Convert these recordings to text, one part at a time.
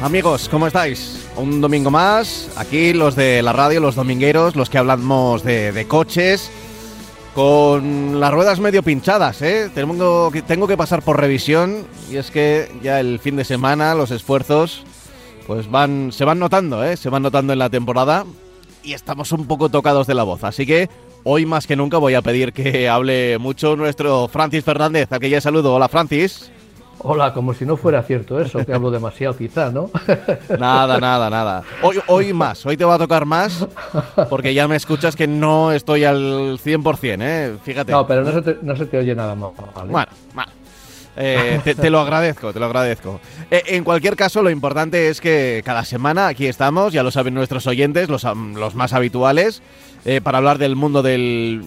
amigos? ¿Cómo estáis? Un domingo más, aquí los de la radio, los domingueros, los que hablamos de, de coches, con las ruedas medio pinchadas, ¿eh? Tengo que, tengo que pasar por revisión y es que ya el fin de semana los esfuerzos pues van, se van notando, ¿eh? Se van notando en la temporada y estamos un poco tocados de la voz, así que hoy más que nunca voy a pedir que hable mucho nuestro Francis Fernández, al que ya saludo. Hola, Francis. Hola, como si no fuera cierto eso, que hablo demasiado quizá, ¿no? Nada, nada, nada. Hoy, hoy más, hoy te va a tocar más, porque ya me escuchas que no estoy al 100%, ¿eh? Fíjate. No, pero no se te, no se te oye nada más. ¿vale? Bueno, bueno. Eh, te, te lo agradezco, te lo agradezco. Eh, en cualquier caso, lo importante es que cada semana aquí estamos, ya lo saben nuestros oyentes, los, los más habituales, eh, para hablar del mundo del,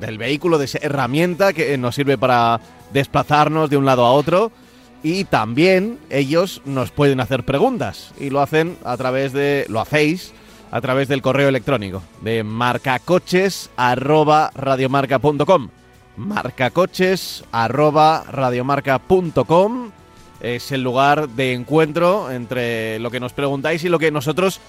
del vehículo, de esa herramienta que nos sirve para desplazarnos de un lado a otro. Y también ellos nos pueden hacer preguntas y lo hacen a través de, lo hacéis a través del correo electrónico de marcacoches@radiomarca.com. marcacoches@radiomarca.com es el lugar de encuentro entre lo que nos preguntáis y lo que nosotros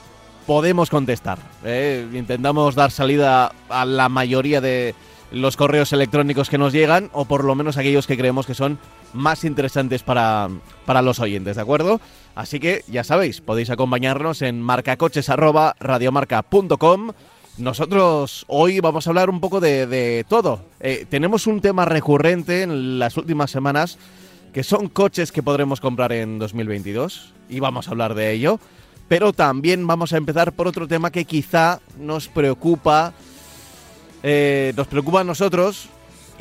podemos contestar. ¿eh? Intentamos dar salida a la mayoría de los correos electrónicos que nos llegan, o por lo menos aquellos que creemos que son más interesantes para, para los oyentes, ¿de acuerdo? Así que ya sabéis, podéis acompañarnos en marcacoches.radiomarca.com. Nosotros hoy vamos a hablar un poco de, de todo. Eh, tenemos un tema recurrente en las últimas semanas que son coches que podremos comprar en 2022 y vamos a hablar de ello. Pero también vamos a empezar por otro tema que quizá nos preocupa, eh, nos preocupa a nosotros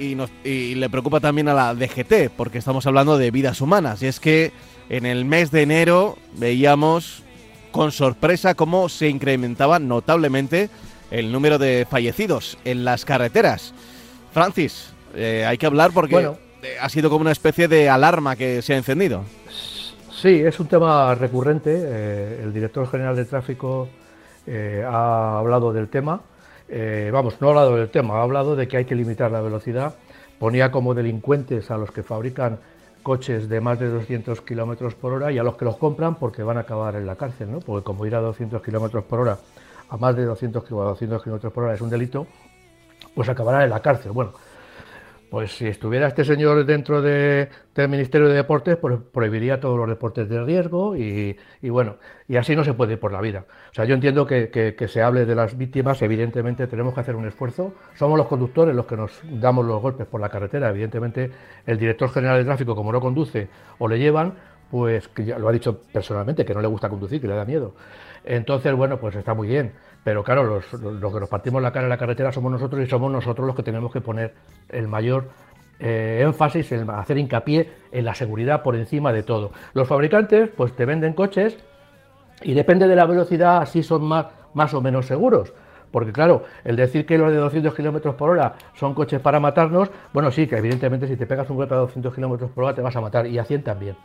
y, nos- y le preocupa también a la DGT, porque estamos hablando de vidas humanas. Y es que en el mes de enero veíamos con sorpresa cómo se incrementaba notablemente el número de fallecidos en las carreteras. Francis, eh, hay que hablar porque Bueno. ha sido como una especie de alarma que se ha encendido. Sí, es un tema recurrente. eh, el director general de tráfico eh, ha hablado del tema. Eh, vamos, no ha hablado del tema, ha hablado de que hay que limitar la velocidad. Ponía como delincuentes a los que fabrican coches de más de 200 kilómetros por hora y a los que los compran porque van a acabar en la cárcel, ¿no? Porque como ir a 200 kilómetros por hora a más de 200 kilo- 200 kilómetros por hora es un delito, pues acabarán en la cárcel. Bueno, pues si estuviera este señor dentro de- del Ministerio de Deportes, pues prohibiría todos los deportes de riesgo y, bueno, y así no se puede ir por la vida. O sea, yo entiendo que, se hable de las víctimas, evidentemente tenemos que hacer un esfuerzo. Somos los conductores los que nos damos los golpes por la carretera. Evidentemente, el director general de tráfico, como no conduce o le llevan, pues ya lo ha dicho personalmente, que no le gusta conducir, que le da miedo. Entonces, bueno, pues está muy bien. Pero claro, los, los- que nos partimos la cara en la carretera somos nosotros y somos nosotros los que tenemos que poner el mayor eh, énfasis en hacer hincapié en la seguridad por encima de todo. Los fabricantes, pues te venden coches y depende de la velocidad, así son más, más o menos seguros. Porque claro, el decir que los de 200 kilómetros por hora son coches para matarnos, bueno, sí, que evidentemente si te pegas un golpe a 200 kilómetros por hora te vas a matar y a 100 también.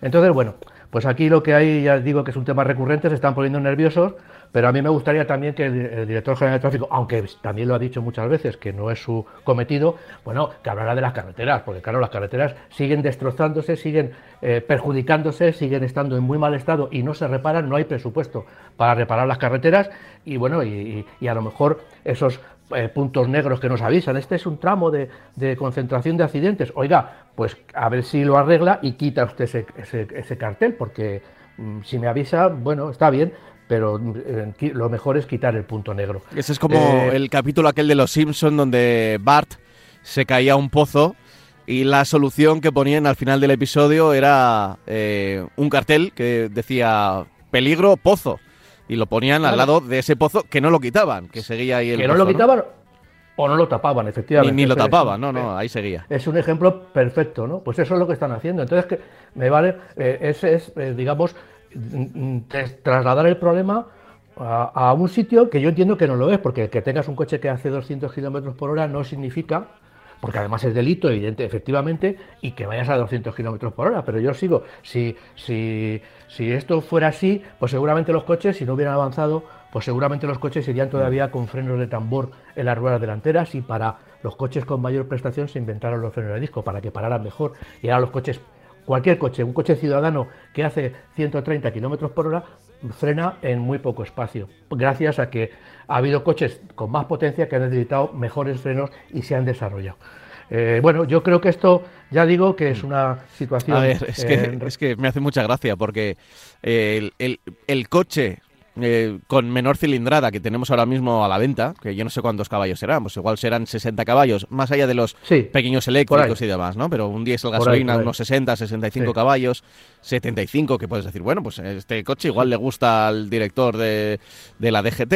Entonces, bueno, pues aquí lo que hay, ya digo que es un tema recurrente, se están poniendo nerviosos, pero a mí me gustaría también que el, director general de tráfico, aunque también lo ha dicho muchas veces que no es su cometido, bueno, que hablará de las carreteras, porque claro, las carreteras siguen destrozándose, siguen eh, perjudicándose, siguen estando en muy mal estado y no se reparan, no hay presupuesto para reparar las carreteras y bueno, y a lo mejor esos eh, puntos negros que nos avisan, este es un tramo de, de concentración de accidentes, oiga, pues a ver si lo arregla y quita usted ese, ese- ese cartel, porque mm, si me avisa, bueno, está bien, pero eh, lo mejor es quitar el punto negro. Ese es como Eh, el capítulo aquel de Los Simpson donde Bart se caía a un pozo y la solución que ponían al final del episodio era eh, un cartel que decía peligro pozo y lo ponían al lado de ese pozo que no lo quitaban, que seguía ahí el que no lo quitaban o no lo tapaban, Ni, efectivamente. ni lo Eso es. tapaban, no, no, ahí seguía. Es un ejemplo perfecto, ¿no? Pues eso es lo que están haciendo. Entonces, que me vale, eh, ese es, eh, digamos, mm, mm, tras- trasladar el problema a, un sitio que yo entiendo que no lo es, porque que tengas un coche que hace 200 kilómetros por hora no significa, porque además es delito, evidente, efectivamente, y que vayas a 200 kilómetros por hora. Pero yo sigo, si, si, si esto fuera así, pues seguramente los coches, si no hubieran avanzado, pues seguramente los coches irían todavía con frenos de tambor en las ruedas delanteras y para los coches con mayor prestación se inventaron los frenos de disco para que pararan mejor. Y ahora los coches cualquier coche, un coche ciudadano que hace 130 kilómetros por hora, frena en muy poco espacio, gracias a que ha habido coches con más potencia que han necesitado mejores frenos y se han desarrollado. Eh, bueno, yo creo que esto, ya digo que es una situación... A ver, es, que, eh, es que me hace mucha gracia porque el, el, el coche eh, con menor cilindrada que tenemos ahora mismo a la venta, que yo no sé cuántos caballos serán, pues igual serán 60 caballos, más allá de los pequeños eléctricos y demás, ¿no? Pero un diésel gasolina, unos 60, 65 caballos, 75, que puedes decir, bueno, pues este coche igual le gusta al director de, de la DGT.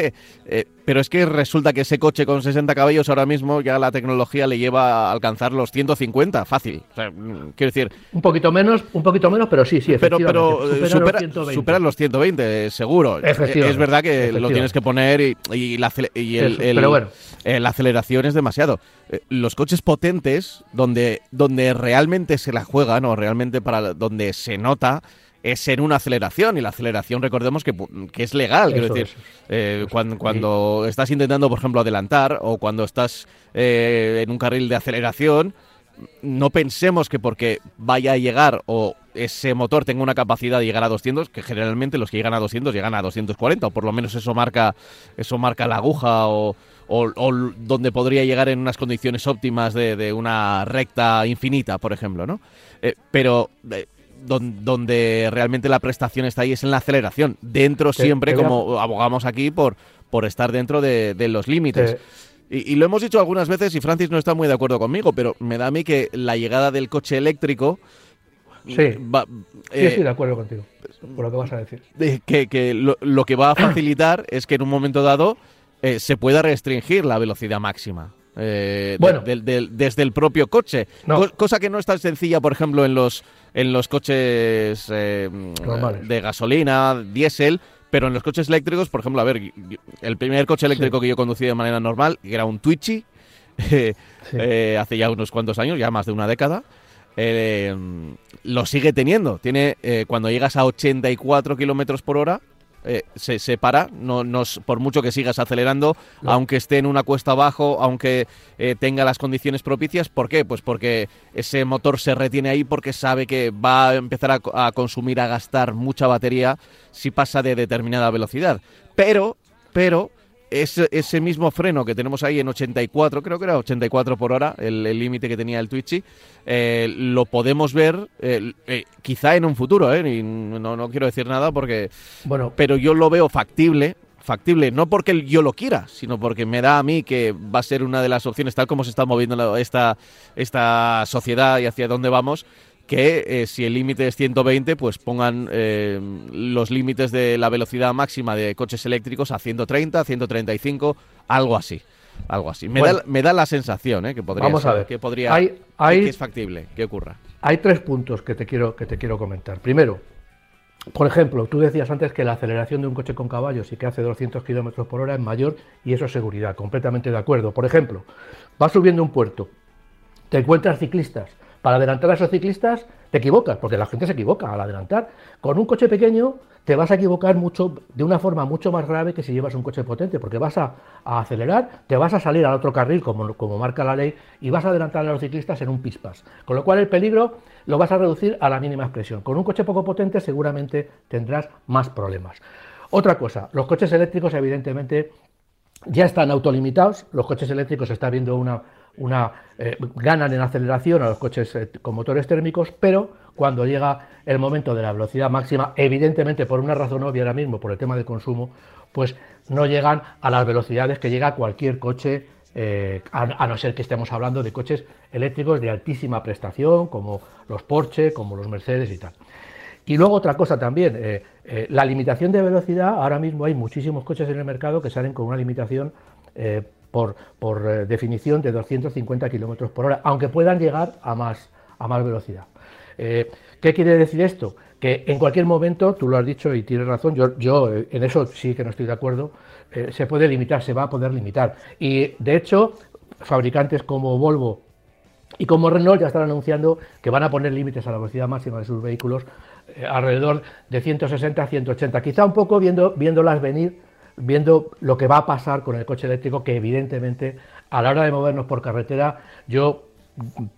Eh, pero es que resulta que ese coche con 60 caballos ahora mismo ya la tecnología le lleva a alcanzar los 150, fácil. quiero decir... Un poquito menos, un poquito menos, pero sí, sí, Pero, pero supera, los 120, seguro. Es verdad que lo tienes que poner y, la, eh, la aceleración es demasiado. Eh, los coches potentes, donde, donde realmente se la juegan o realmente para donde se nota es en una aceleración y la aceleración recordemos que, es legal, quiero decir, eh, cuando, cuando estás intentando, por ejemplo, adelantar o cuando estás eh, en un carril de aceleración, no pensemos que porque vaya a llegar o ese motor tenga una capacidad de llegar a 200, que generalmente los que llegan a 200 llegan a 240, o por lo menos eso marca, eso marca la aguja o, donde podría llegar en unas condiciones óptimas de, una recta infinita, por ejemplo, ¿no? Eh, pero donde realmente la prestación está ahí es en la aceleración. Dentro siempre, como abogamos aquí, por, por estar dentro de, los límites. Y, lo hemos dicho algunas veces y Francis no está muy de acuerdo conmigo, pero me da a mí que la llegada del coche eléctrico... Sí, estoy de acuerdo contigo, por lo que vas a decir. que, lo, que va a facilitar es que en un momento dado eh, se pueda restringir la velocidad máxima. Eh, bueno, desde el propio coche. cosa que no es tan sencilla, por ejemplo, en los, en los coches eh, de gasolina, diésel, pero en los coches eléctricos, por ejemplo, a ver, el primer coche eléctrico que yo conducí de manera normal era un Twitchy, eh, hace ya unos cuantos años, ya más de una década. lo sigue teniendo. Tiene cuando llegas a 84 kilómetros por hora, eh, se, se, para, no, por mucho que sigas acelerando, aunque esté en una cuesta abajo, aunque eh, tenga las condiciones propicias. ¿Por qué? Pues porque ese motor se retiene ahí porque sabe que va a empezar a, a consumir, a gastar mucha batería si pasa de determinada velocidad. Pero, pero ese, ese, mismo freno que tenemos ahí en 84, creo que era 84 por hora, el límite que tenía el Twitchy, eh, lo podemos ver eh, eh, quizá en un futuro, ¿eh? no, no quiero decir nada porque... Bueno, pero yo lo veo factible, factible, no porque yo lo quiera, sino porque me da a mí que va a ser una de las opciones, tal como se está moviendo esta, esta sociedad y hacia dónde vamos, que eh, si el límite es 120, pues pongan eh, los límites de la velocidad máxima de coches eléctricos a 130, 135, algo así. Algo así. Me, da, me da la sensación ¿eh? que podría vamos a ver. que podría hay, que es factible que ocurra. Hay tres puntos que te quiero que te quiero comentar. Primero, por ejemplo, tú decías antes que la aceleración de un coche con caballos y que hace 200 kilómetros por hora es mayor y eso es seguridad. Completamente de acuerdo. Por ejemplo, vas subiendo un puerto, te encuentras ciclistas para adelantar a esos ciclistas te equivocas, porque la gente se equivoca al adelantar. Con un coche pequeño te vas a equivocar mucho, de una forma mucho más grave que si llevas un coche potente, porque vas a, acelerar, te vas a salir al otro carril, como, marca la ley, y vas a adelantar a los ciclistas en un pispas. Con lo cual el peligro lo vas a reducir a la mínima expresión. Con un coche poco potente seguramente tendrás más problemas. Otra cosa, los coches eléctricos evidentemente ya están autolimitados, los coches eléctricos está viendo una una, eh, ganan en aceleración a los coches eh, con motores térmicos, pero cuando llega el momento de la velocidad máxima, evidentemente por una razón obvia ahora mismo, por el tema del consumo, pues no llegan a las velocidades que llega cualquier coche, eh, a, no ser que estemos hablando de coches eléctricos de altísima prestación, como los Porsche, como los Mercedes y tal. Y luego otra cosa también, la limitación de velocidad, ahora mismo hay muchísimos coches en el mercado que salen con una limitación por, eh, definición de 250 kilómetros por hora, aunque puedan llegar a más, a más velocidad. Eh, ¿Qué quiere decir esto? Que en cualquier momento, tú lo has dicho y tienes razón, yo, yo eh, en eso sí que no estoy de acuerdo, se puede limitar, se va a poder limitar. Y de hecho, fabricantes como Volvo y como Renault ya están anunciando que van a poner límites a la velocidad máxima de sus vehículos eh, alrededor de 160 a 180, quizá un poco viendo, viéndolas venir, viendo lo que va a pasar con el coche eléctrico, que evidentemente a la hora de movernos por carretera, yo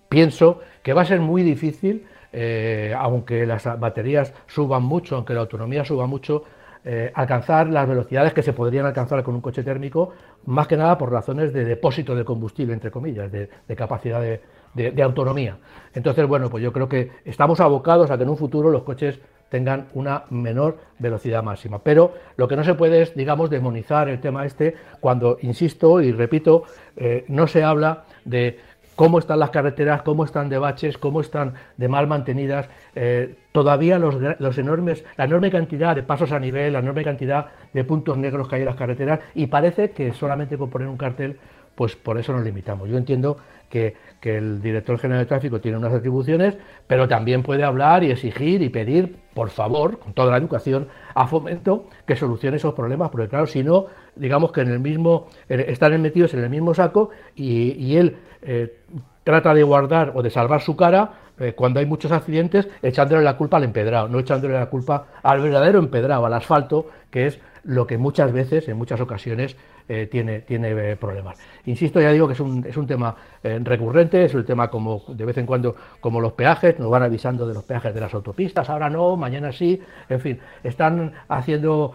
pienso que va a ser muy difícil, eh, aunque las baterías suban mucho, aunque la autonomía suba mucho, eh, alcanzar las velocidades que se podrían alcanzar con un coche térmico, más que nada por razones de depósito de combustible, entre comillas, de, capacidad de, autonomía. Entonces, bueno, pues yo creo que estamos abocados a que en un futuro los coches tengan una menor velocidad máxima. Pero lo que no se puede es, digamos, demonizar el tema este cuando, insisto y repito, eh, no se habla de cómo están las carreteras, cómo están de baches, cómo están de mal mantenidas. Eh, todavía los, enormes, la enorme cantidad de pasos a nivel, la enorme cantidad de puntos negros que hay en las carreteras y parece que solamente con poner un cartel, pues por eso nos limitamos. Yo entiendo que, el director general de tráfico tiene unas atribuciones, pero también puede hablar y exigir y pedir, por favor, con toda la educación, a fomento que solucione esos problemas, porque claro, si no, digamos que en el mismo, están metidos en el mismo saco y, él eh, trata de guardar o de salvar su cara eh, cuando hay muchos accidentes echándole la culpa al empedrado, no echándole la culpa al verdadero empedrado, al asfalto, que es lo que muchas veces, en muchas ocasiones, eh, tiene, tiene problemas. Insisto, ya digo que es un, es un tema recurrente, es un tema como de vez en cuando, como los peajes, nos van avisando de los peajes de las autopistas, ahora no, mañana sí, en fin, están haciendo,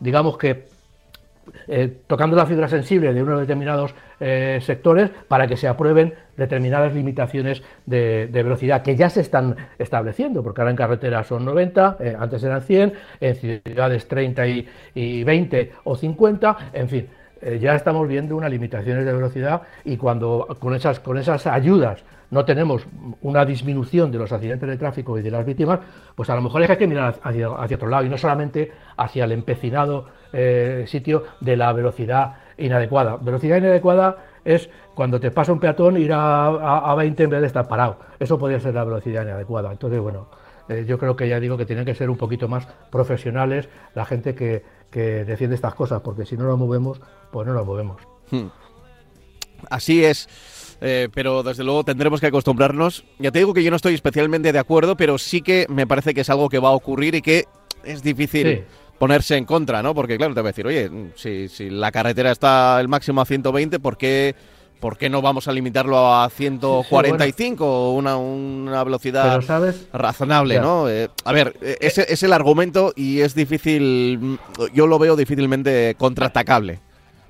digamos que eh, tocando la fibra sensible de unos determinados eh, sectores para que se aprueben determinadas limitaciones de, velocidad que ya se están estableciendo, porque ahora en carreteras son 90, eh, antes eran 100, en ciudades 30 y, y 20 o 50, en fin. ya estamos viendo unas limitaciones de velocidad y cuando con esas, con esas ayudas no tenemos una disminución de los accidentes de tráfico y de las víctimas, pues a lo mejor es que hay que mirar hacia, otro lado y no solamente hacia el empecinado eh, sitio de la velocidad inadecuada. Velocidad inadecuada es cuando te pasa un peatón ir a, 20 en vez de estar parado. Eso podría ser la velocidad inadecuada. Entonces, bueno, eh, yo creo que ya digo que tienen que ser un poquito más profesionales la gente que, que defiende estas cosas, porque si no nos movemos, pues no nos movemos. Hmm. Así es. Eh, pero desde luego tendremos que acostumbrarnos. Ya te digo que yo no estoy especialmente de acuerdo, pero sí que me parece que es algo que va a ocurrir y que es difícil ponerse en contra, ¿no? Porque claro, te va a decir, oye, si, si la carretera está el máximo a 120, ¿por qué, ¿por qué no vamos a limitarlo a 145 o una, una velocidad razonable, ¿no? Eh, a ver, eh, ese es el argumento y es difícil, yo lo veo difícilmente contraatacable.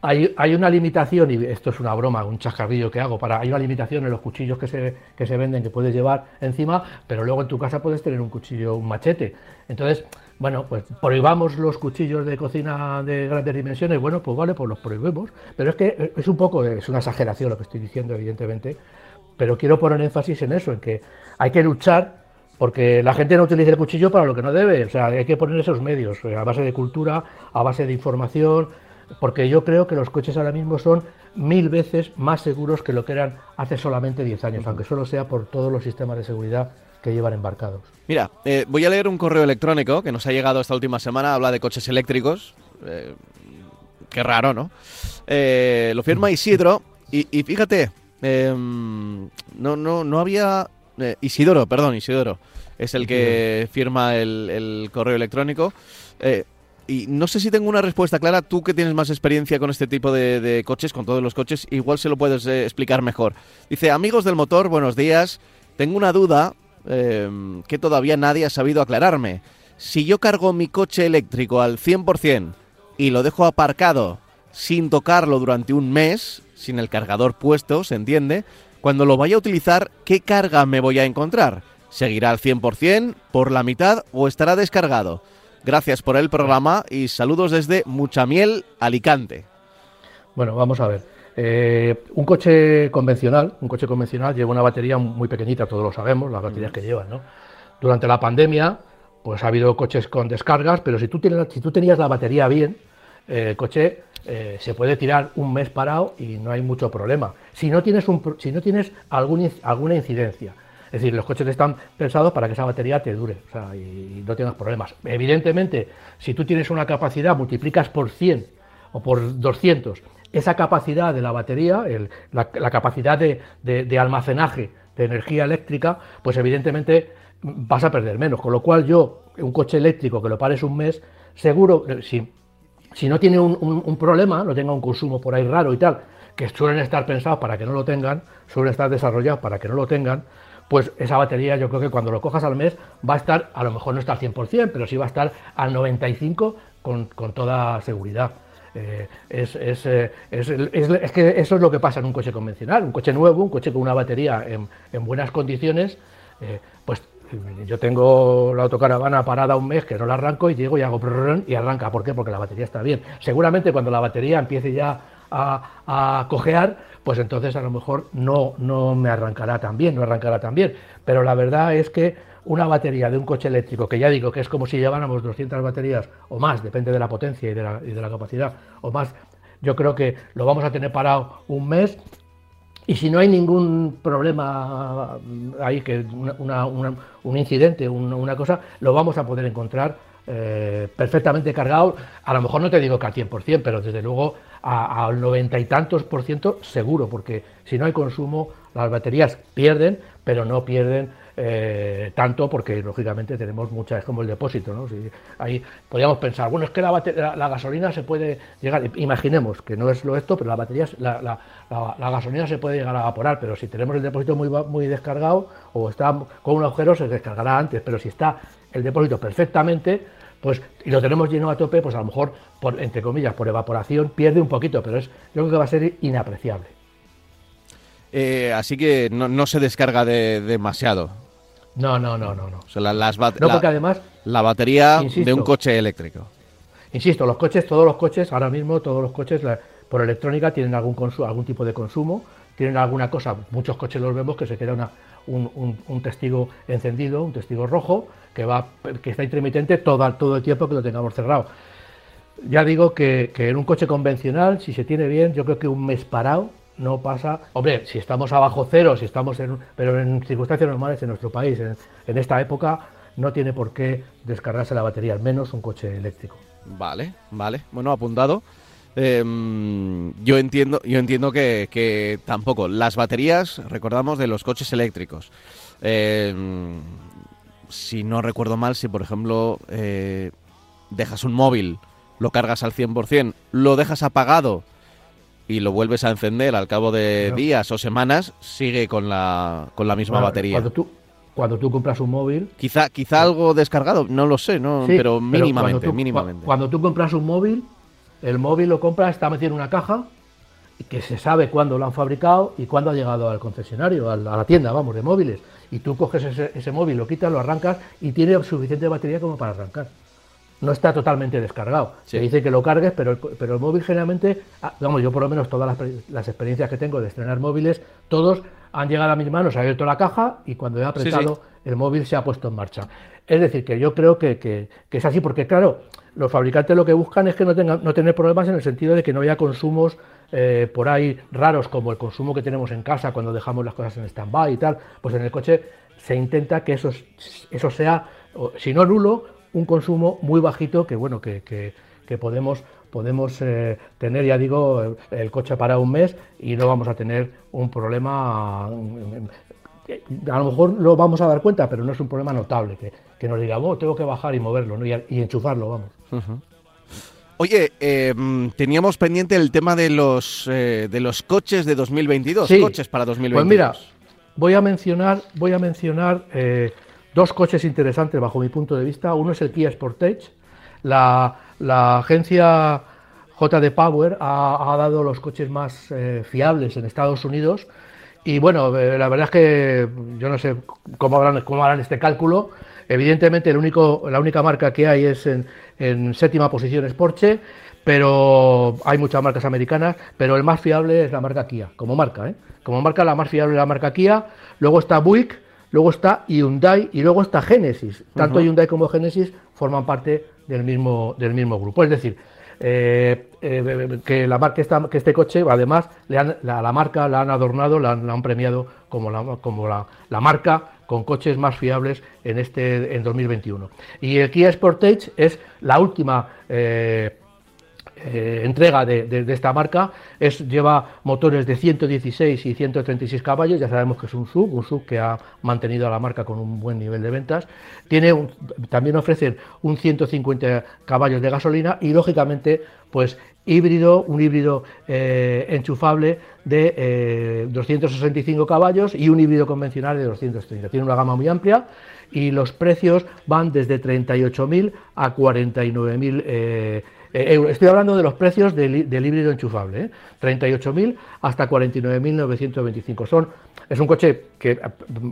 Hay, hay, una limitación, y esto es una broma, un chascarrillo que hago, para, hay una limitación en los cuchillos que se, que se venden que puedes llevar encima, pero luego en tu casa puedes tener un cuchillo, un machete. Entonces, bueno, pues prohibamos los cuchillos de cocina de grandes dimensiones, bueno, pues vale, pues los prohibimos. Pero es que es un poco, es una exageración lo que estoy diciendo, evidentemente, pero quiero poner énfasis en eso, en que hay que luchar porque la gente no utiliza el cuchillo para lo que no debe, o sea, hay que poner esos medios, a base de cultura, a base de información, porque yo creo que los coches ahora mismo son mil veces más seguros que lo que eran hace solamente 10 años, aunque solo sea por todos los sistemas de seguridad que llevan embarcados. Mira, eh, voy a leer un correo electrónico que nos ha llegado esta última semana, habla de coches eléctricos. Eh, qué raro, ¿no? Eh, lo firma Isidro y, fíjate, em, no, no, no había... Isidoro, perdón, Isidoro. Es el que firma el, el correo electrónico. Y no sé si tengo una respuesta clara. Tú que tienes más experiencia con este tipo de, coches, con todos los coches, igual se lo puedes eh, explicar mejor. Dice, amigos del motor, buenos días. Tengo una duda em, que todavía nadie ha sabido aclararme. Si yo cargo mi coche eléctrico al 100% y lo dejo aparcado sin tocarlo durante un mes, sin el cargador puesto, ¿se entiende? Cuando lo vaya a utilizar, ¿qué carga me voy a encontrar? ¿Seguirá al 100%, por la mitad o estará descargado? Gracias por el programa y saludos desde Muchamiel, Alicante. Bueno, vamos a ver. Eh, un coche convencional, un coche convencional lleva una batería muy pequeñita, todos lo sabemos, las baterías que llevan, ¿no? Durante la pandemia, pues ha habido coches con descargas, pero si tú, tienes, si tú tenías la batería bien, el coche eh, se puede tirar un mes parado y no hay mucho problema. Si no tienes, un, si no tienes algún, alguna incidencia, Es decir, los coches están pensados para que esa batería te dure y no tengas problemas. Evidentemente, si tú tienes una capacidad, multiplicas por 100 o por 200 esa capacidad de la batería, la, capacidad de, almacenaje de energía eléctrica, pues evidentemente vas a perder menos. Con lo cual yo, un coche eléctrico que lo pares un mes, seguro, eh, si no tiene un, problema, no tenga un consumo por ahí raro y tal, que suelen estar pensados para que no lo tengan, suelen estar desarrollados para que no lo tengan, pues esa batería yo creo que cuando lo cojas al mes va a estar, a lo mejor no está al 100%, pero sí va a estar al 95% con, con toda seguridad. Eh, es, es, eh, es, es, que eso es lo que pasa en un coche convencional, un coche nuevo, un coche con una batería en, en buenas condiciones, eh, pues yo tengo la autocaravana parada un mes que no la arranco y llego y hago y arranca. ¿Por qué? Porque la batería está bien. Seguramente cuando la batería empiece ya a, cojear, pues entonces a lo mejor no, no me arrancará tan bien, no arrancará tan bien. Pero la verdad es que una batería de un coche eléctrico, que ya digo que es como si lleváramos 200 baterías o más, depende de la potencia y de la, y de la capacidad, o más, yo creo que lo vamos a tener parado un mes y si no hay ningún problema ahí, que un incidente, una, cosa, lo vamos a poder encontrar eh, perfectamente cargado. A lo mejor no te digo que al 100%, pero desde luego al noventa y tantos por ciento seguro, porque si no hay consumo, las baterías pierden, pero no pierden eh, tanto porque lógicamente tenemos muchas, es como el depósito, ¿no? Ahí podríamos pensar, bueno, es que la, la, gasolina se puede llegar, imaginemos que no es lo esto, pero la batería, la, la, gasolina se puede llegar a evaporar, pero si tenemos el depósito muy, muy descargado o está con un agujero se descargará antes, pero si está el depósito perfectamente, pues y lo tenemos lleno a tope, pues a lo mejor, por, entre comillas, por evaporación pierde un poquito, pero es, yo creo que va a ser inapreciable. Eh, así que no, no se descarga de, demasiado. No, no, no, no. no. las no, porque además... La batería de un coche eléctrico. Insisto, los coches, todos los coches, ahora mismo todos los coches por electrónica tienen algún, algún tipo de consumo, tienen alguna cosa, muchos coches los vemos que se queda una, un, testigo encendido, un testigo rojo, que, va, que está intermitente todo, todo el tiempo que lo tengamos cerrado. Ya digo que, en un coche convencional, si se tiene bien, yo creo que un mes parado no pasa. Hombre, si estamos abajo cero, si estamos en. Pero en circunstancias normales en nuestro país, en, esta época, no tiene por qué descargarse la batería, al menos un coche eléctrico. Vale, vale. Bueno, apuntado. Em, yo entiendo, yo entiendo que, tampoco. Las baterías, recordamos, de los coches eléctricos. Em, si no recuerdo mal, si por ejemplo eh, dejas un móvil, lo cargas al 100%, lo dejas apagado y lo vuelves a encender al cabo de días o semanas, sigue con la, con la misma batería. Cuando tú, cuando tú compras un móvil... Quizá, quizá algo descargado, no lo sé, no, pero mínimamente. cuando, tú, mínimamente. cuando tú compras un móvil, el móvil lo compras, está metido en una caja que se sabe cuándo lo han fabricado y cuándo ha llegado al concesionario, a la tienda, vamos, de móviles. Y tú coges ese, ese móvil, lo quitas, lo arrancas y tiene suficiente batería como para arrancar no está totalmente descargado. Se dice que lo cargues, pero el, pero el móvil generalmente, ah, vamos, yo por lo menos todas las, experiencias que tengo de estrenar móviles, todos han llegado a mis manos, ha abierto la caja y cuando he apretado el móvil se ha puesto en marcha. Es decir, que yo creo que, es así, porque claro, los fabricantes lo que buscan es que no, tengan, no tener problemas en el sentido de que no haya consumos eh, por ahí raros como el consumo que tenemos en casa cuando dejamos las cosas en stand-by y tal, pues en el coche se intenta que eso, eso sea, si no nulo, un consumo muy bajito que bueno que, que, podemos podemos eh, tener ya digo el, coche para un mes y no vamos a tener un problema a lo mejor lo vamos a dar cuenta pero no es un problema notable que, que nos diga oh, tengo que bajar y moverlo y, enchufarlo vamos Oye, em, teníamos pendiente el tema de los eh, de los coches de 2022, coches para 2022. Pues mira, voy a mencionar voy a mencionar eh, dos coches interesantes bajo mi punto de vista. Uno es el Kia Sportage. La, la agencia JD Power ha, dado los coches más eh, fiables en Estados Unidos. Y bueno, eh, la verdad es que yo no sé cómo harán, cómo harán este cálculo. Evidentemente, el único, la única marca que hay es en, en séptima posición es Porsche, pero hay muchas marcas americanas, pero el más fiable es la marca Kia, como marca. ¿eh? Como marca, la más fiable es la marca Kia. Luego está Buick, luego está Hyundai y luego está Genesis. Tanto Hyundai como Genesis forman parte del mismo, del mismo grupo. Es decir, eh, eh, que, la marca que este coche, además, le han, la, marca la han adornado, la han, premiado como, la, como la, marca con coches más fiables en este en 2021. Y el Kia Sportage es la última eh, eh, entrega de, esta marca es, lleva motores de 116 y 136 caballos, ya sabemos que es un sub, un sub que ha mantenido a la marca con un buen nivel de ventas. Tiene también ofrecen un 150 caballos de gasolina y lógicamente pues híbrido, un híbrido eh, enchufable de 265 eh, caballos y un híbrido convencional de 230. Tiene una gama muy amplia y los precios van desde 38.000 a 49.000 eh, eh Estoy hablando de los precios del, híbrido enchufable, ¿eh? 38.000 hasta 49.925. Son es un coche que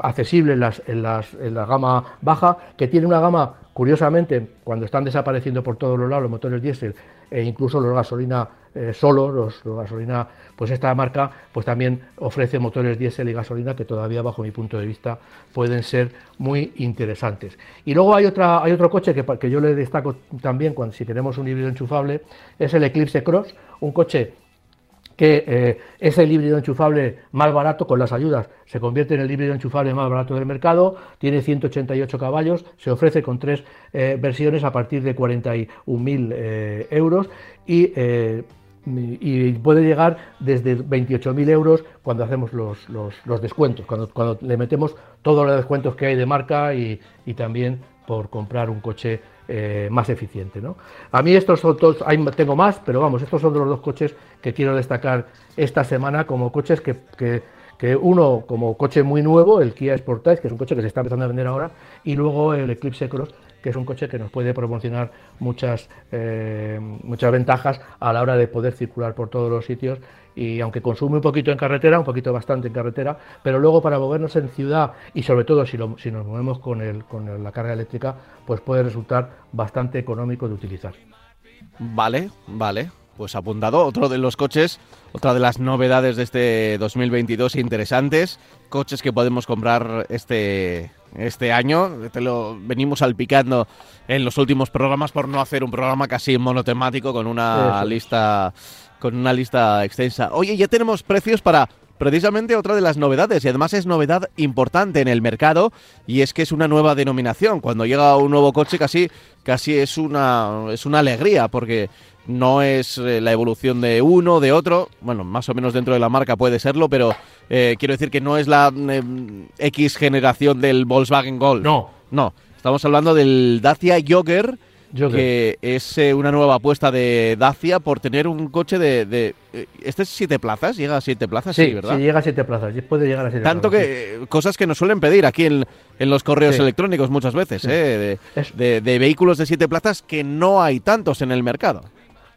accesible en, la gama baja, que tiene una gama, curiosamente, cuando están desapareciendo por todos los lados los motores diésel e incluso los gasolina eh, solo, los, gasolina, pues esta marca pues también ofrece motores diésel y gasolina que todavía bajo mi punto de vista pueden ser muy interesantes. Y luego hay otra hay otro coche que, que yo le destaco también cuando si tenemos un híbrido enchufable es el Eclipse Cross, un coche que eh, es el híbrido enchufable más barato con las ayudas, se convierte en el híbrido enchufable más barato del mercado, tiene 188 caballos, se ofrece con tres eh, versiones a partir de 41.000 eh, euros y, puede llegar desde 28.000 euros cuando hacemos los, descuentos, cuando, le metemos todos los descuentos que hay de marca y también por comprar un coche eh, más eficiente. ¿no? A mí estos son todos, tengo más, pero vamos, estos son los dos coches que quiero destacar esta semana como coches que, que, uno como coche muy nuevo, el Kia Sportage, que es un coche que se está empezando a vender ahora, y luego el Eclipse Cross, que es un coche que nos puede proporcionar muchas, eh, muchas ventajas a la hora de poder circular por todos los sitios y aunque consume un poquito en carretera, un poquito bastante en carretera, pero luego para movernos en ciudad y sobre todo si, si nos movemos con, el, con la carga eléctrica, pues puede resultar bastante económico de utilizar. Vale, vale. Pues apuntado, otro de los coches, otra de las novedades de este 2022 interesantes, coches que podemos comprar este, este año. Te lo venimos salpicando en los últimos programas por no hacer un programa casi monotemático con una lista con una lista extensa. Oye, ya tenemos precios para precisamente otra de las novedades y además es novedad importante en el mercado y es que es una nueva denominación. Cuando llega un nuevo coche casi casi es una es una alegría porque no es eh, la evolución de uno, de otro, bueno, más o menos dentro de la marca puede serlo, pero eh, quiero decir que no es la eh, X generación del Volkswagen Golf. No. No, estamos hablando del Dacia Jogger que es eh, una nueva apuesta de Dacia por tener un coche de, ¿Este es siete plazas? ¿Llega a siete plazas? Sí, ¿verdad? Sí, llega a siete plazas. Puede llegar a siete Tanto que cosas que nos suelen pedir aquí en, los correos electrónicos muchas veces, ¿eh? De, de, vehículos de siete plazas que no hay tantos en el mercado.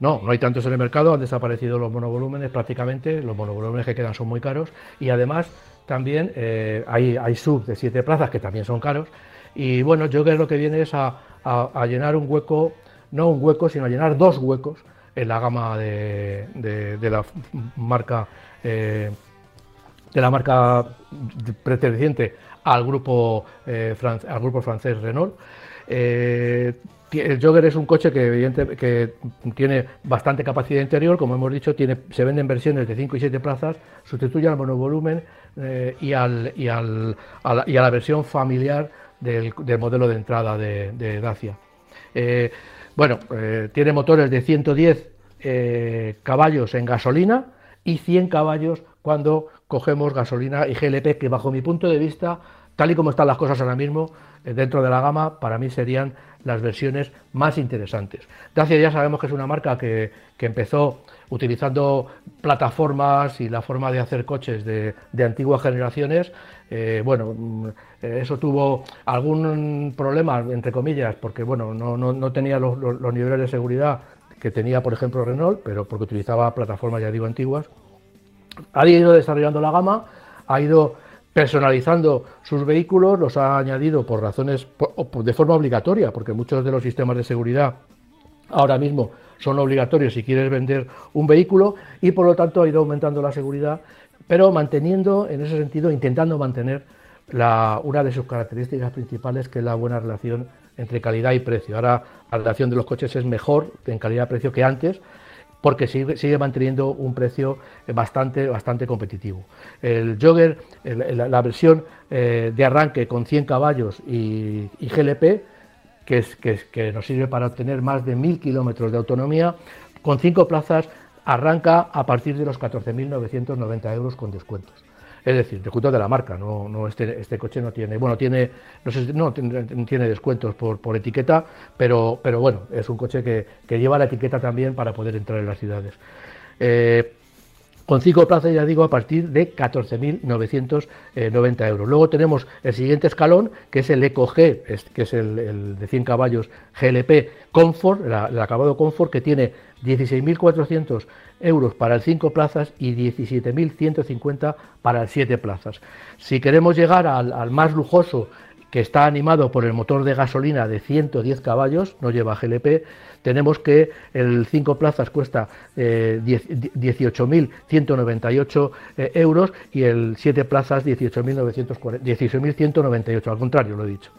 No, no hay tantos en el mercado, han desaparecido los monovolúmenes prácticamente, los monovolúmenes que quedan son muy caros y además también hay, hay sub de siete plazas que también son caros y bueno, yo creo que lo que viene es a a, llenar un hueco, no un hueco, sino a llenar dos huecos en la gama de, de, la marca eh, de la marca perteneciente al grupo eh, al grupo francés Renault. Eh, el Jogger es un coche que, tiene bastante capacidad interior, como hemos dicho, tiene, se vende en versiones de 5 y 7 plazas, sustituye al monovolumen y, al, y, al, a la, versión familiar del, modelo de entrada de, Dacia. Eh, bueno, eh, tiene motores de 110 eh, caballos en gasolina y 100 caballos cuando cogemos gasolina y GLP, que bajo mi punto de vista, tal y como están las cosas ahora mismo, dentro de la gama, para mí serían las versiones más interesantes. Dacia ya sabemos que es una marca que, que empezó utilizando plataformas y la forma de hacer coches de, antiguas generaciones. Eh, bueno, mm, eso tuvo algún problema, entre comillas, porque bueno, no, tenía los, niveles de seguridad que tenía, por ejemplo, Renault, pero porque utilizaba plataformas, ya digo, antiguas. Ha ido desarrollando la gama, ha ido personalizando sus vehículos, los ha añadido por razones de forma obligatoria, porque muchos de los sistemas de seguridad ahora mismo son obligatorios si quieres vender un vehículo y por lo tanto ha ido aumentando la seguridad, pero manteniendo, en ese sentido, intentando mantener una de sus características principales, que es la buena relación entre calidad y precio. Ahora la relación de los coches es mejor en calidad-precio que antes, porque sigue, manteniendo un precio bastante, bastante competitivo. El Jogger, la versión eh, de arranque con 100 caballos y, GLP, que, es, que, nos sirve para obtener más de 1.000 kilómetros de autonomía, con 5 plazas arranca a partir de los 14.990 euros con descuentos. Es decir, descuentos de la marca, no, este, este, coche no tiene, bueno, tiene, no sé, no tiene, descuentos por, etiqueta, pero, pero bueno, es un coche que, que, lleva la etiqueta también para poder entrar en las ciudades. Eh, con cinco plazas, ya digo, a partir de 14.990 euros. Luego tenemos el siguiente escalón, que es el Eco G, que es el, de 100 caballos GLP Comfort, el acabado Comfort, que tiene 16.400 euros para el 5 plazas y 17.150 para el 7 plazas. Si queremos llegar al, más lujoso, que está animado por el motor de gasolina de 110 caballos, no lleva GLP, tenemos que el 5 plazas cuesta 18.198 eh, eh, euros y el 7 plazas 18.198, al contrario lo he dicho.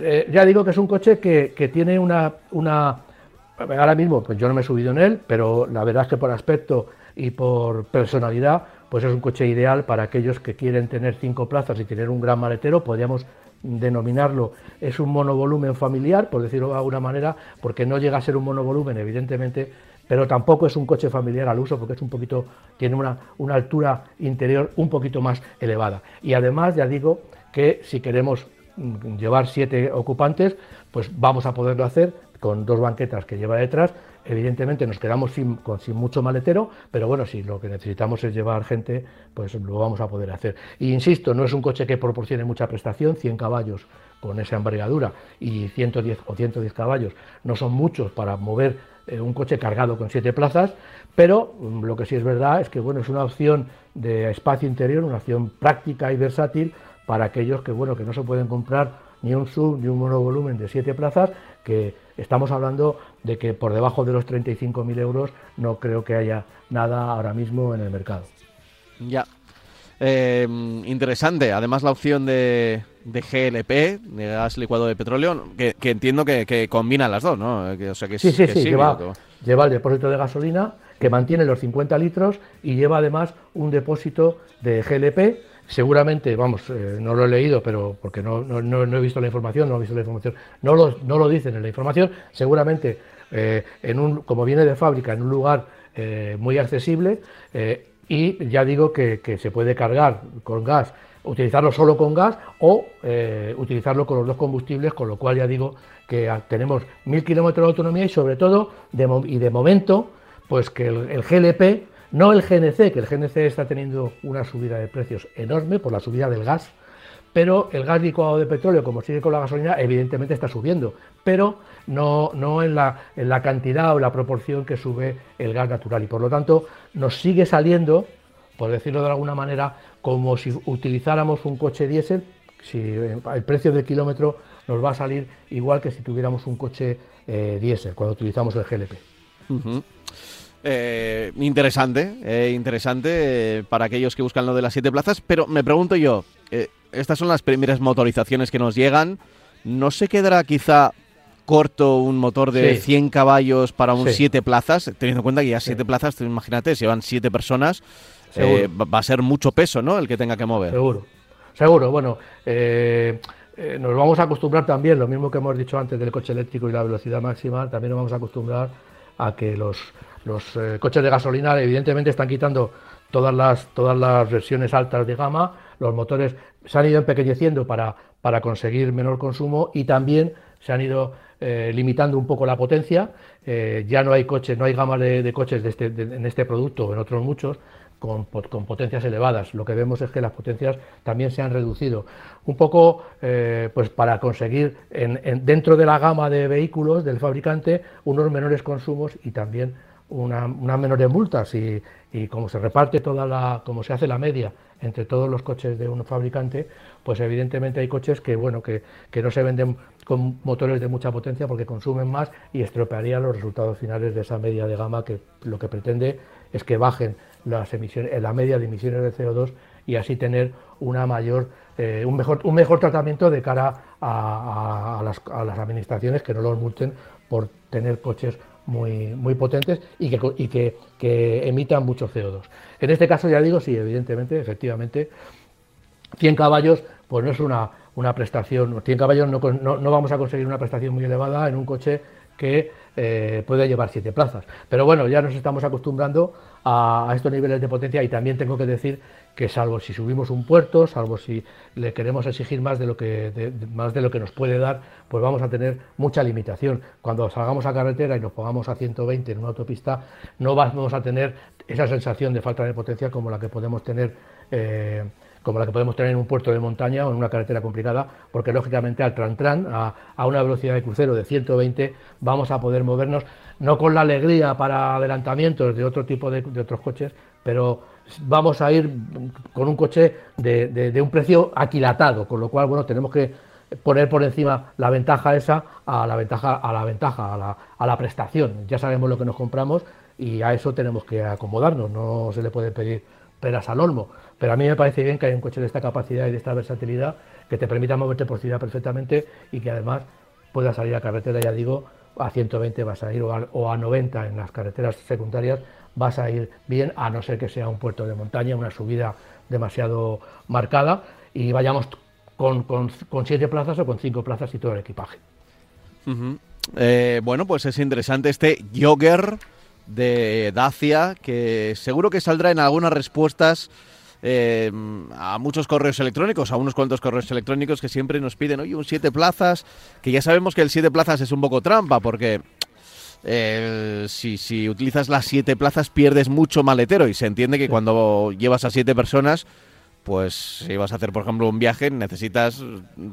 Eh, ya digo que es un coche que, que tiene una, una ahora mismo pues yo no me he subido en él, pero la verdad es que por aspecto y por personalidad, pues es un coche ideal para aquellos que quieren tener cinco plazas y tener un gran maletero, podríamos denominarlo, es un monovolumen familiar, por decirlo de alguna manera, porque no llega a ser un monovolumen, evidentemente, pero tampoco es un coche familiar al uso porque es un poquito, tiene una, una altura interior un poquito más elevada. Y además, ya digo que si queremos mm, llevar siete ocupantes, pues vamos a poderlo hacer con dos banquetas que lleva detrás. Evidentemente nos quedamos sin, con, sin mucho maletero, pero bueno, si lo que necesitamos es llevar gente, pues lo vamos a poder hacer. Y insisto, no es un coche que proporcione mucha prestación, 100 caballos con esa envergadura y 110 o 110 caballos no son muchos para mover eh, un coche cargado con siete plazas, pero mm, lo que sí es verdad es que bueno, es una opción de espacio interior, una opción práctica y versátil para aquellos que bueno, que no se pueden comprar ni un sub ni un monovolumen de siete plazas, que estamos hablando de que por debajo de los 35.000 euros no creo que haya nada ahora mismo en el mercado. Ya. Eh, interesante. Además, la opción de, GLP, de gas licuado de petróleo, que, entiendo que, combina las dos, ¿no? o sea que sí, sí, sí. lleva, lleva el depósito de gasolina que mantiene los 50 litros y lleva además un depósito de GLP seguramente, vamos, eh, no lo he leído, pero porque no, he visto la información, no he visto la información, no lo, no lo dicen en la información, seguramente eh, en un, como viene de fábrica, en un lugar eh, muy accesible y ya digo que, se puede cargar con gas, utilizarlo solo con gas o utilizarlo con los dos combustibles, con lo cual ya digo que tenemos mil kilómetros de autonomía y sobre todo, y de momento, pues que el GLP no el GNC, que el GNC está teniendo una subida de precios enorme por la subida del gas, pero el gas licuado de petróleo, como sigue con la gasolina, evidentemente está subiendo, pero no, no en, la, en la cantidad o la proporción que sube el gas natural. Y por lo tanto nos sigue saliendo, por decirlo de alguna manera, como si utilizáramos un coche diésel, si el precio del kilómetro nos va a salir igual que si tuviéramos un coche eh, diésel cuando utilizamos el GLP. Eh, interesante, eh, interesante eh, para aquellos que buscan lo de las siete plazas, pero me pregunto yo, estas son las primeras motorizaciones que nos llegan, ¿no se quedará quizá corto un motor de 100 caballos para un siete plazas? Teniendo en cuenta que ya siete plazas, imagínate, si van siete personas, va a ser mucho peso, ¿no? El que tenga que mover. Seguro, seguro, bueno... nos vamos a acostumbrar también, lo mismo que hemos dicho antes del coche eléctrico y la velocidad máxima, también nos vamos a acostumbrar a que los, los eh, coches de gasolina evidentemente están quitando todas las, todas las versiones altas de gama, los motores se han ido empequeñeciendo para, para conseguir menor consumo y también se han ido eh, limitando un poco la potencia. Eh, ya no hay coches, no hay gama de, coches de este, en este producto en otros muchos con, potencias elevadas. Lo que vemos es que las potencias también se han reducido. Un poco pues para conseguir dentro de la gama de vehículos del fabricante unos menores consumos y también una, una menores multas y, como se reparte toda la, como se hace la media entre todos los coches de un fabricante, pues evidentemente hay coches que bueno que, que no se venden con motores de mucha potencia porque consumen más y estropearían los resultados finales de esa media de gama que lo que pretende es que bajen las emisiones, la media de emisiones de CO2 y así tener una mayor, eh, un, mejor, un mejor tratamiento de cara a, a, las, a las administraciones que no los multen por tener coches muy, muy potentes y, que, y que, que emitan mucho CO2. En este caso, ya digo, sí, evidentemente, efectivamente, 100 caballos, pues no es una, una prestación, 100 caballos no, no, vamos a conseguir una prestación muy elevada en un coche que eh, puede llevar 7 plazas. Pero bueno, ya nos estamos acostumbrando a, estos niveles de potencia y también tengo que decir que salvo si subimos un puerto, salvo si le queremos exigir más de lo que más de lo que nos puede dar, pues vamos a tener mucha limitación. Cuando salgamos a carretera y nos pongamos a 120 en una autopista, no vamos a tener esa sensación de falta de potencia como la que podemos tener eh, como la que podemos tener en un puerto de montaña o en una carretera complicada, porque lógicamente al tran-tran, a, una velocidad de crucero de 120, vamos a poder movernos, no con la alegría para adelantamientos de otro tipo de, otros coches, pero vamos a ir con un coche de, un precio aquilatado, con lo cual, bueno, tenemos que poner por encima la ventaja esa a la ventaja, a la ventaja, a la, a la prestación. Ya sabemos lo que nos compramos y a eso tenemos que acomodarnos, no se le puede pedir peras al olmo. Pero a mí me parece bien que haya un coche de esta capacidad y de esta versatilidad que te permita moverte por ciudad perfectamente y que además puedas salir a carretera, ya digo, a 120 vas a ir o a, 90 en las carreteras secundarias vas a ir bien, a no ser que sea un puerto de montaña, una subida demasiado marcada y vayamos con, siete plazas o con cinco plazas y todo el equipaje. Eh, bueno, pues es interesante este Jogger de Dacia, que seguro que saldrá en algunas respuestas eh, a muchos correos electrónicos, a unos cuantos correos electrónicos que siempre nos piden, oye, un siete plazas, que ya sabemos que el siete plazas es un poco trampa, porque eh, si, si utilizas las siete plazas pierdes mucho maletero y se entiende que cuando llevas a siete personas pues si vas a hacer, por ejemplo, un viaje, necesitas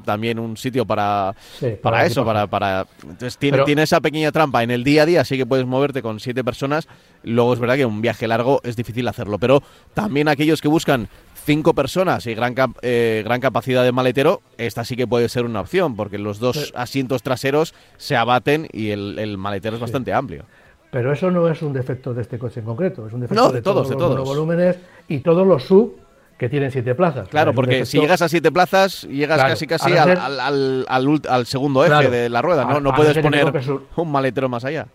también un sitio para, para, eso, para, para... Entonces tiene, esa pequeña trampa. En el día a día sí que puedes moverte con siete personas, luego es verdad que un viaje largo es difícil hacerlo, pero también aquellos que buscan cinco personas y gran, eh, gran capacidad de maletero, esta sí que puede ser una opción, porque los dos asientos traseros se abaten y el, maletero es bastante amplio. Pero eso no es un defecto de este coche en concreto, es un defecto de, todos, de todos los volúmenes y todos los sub que tienen siete plazas. Claro, porque si llegas a siete plazas, llegas casi casi al, al, segundo eje de la rueda, ¿no? No puedes poner un... maletero más allá.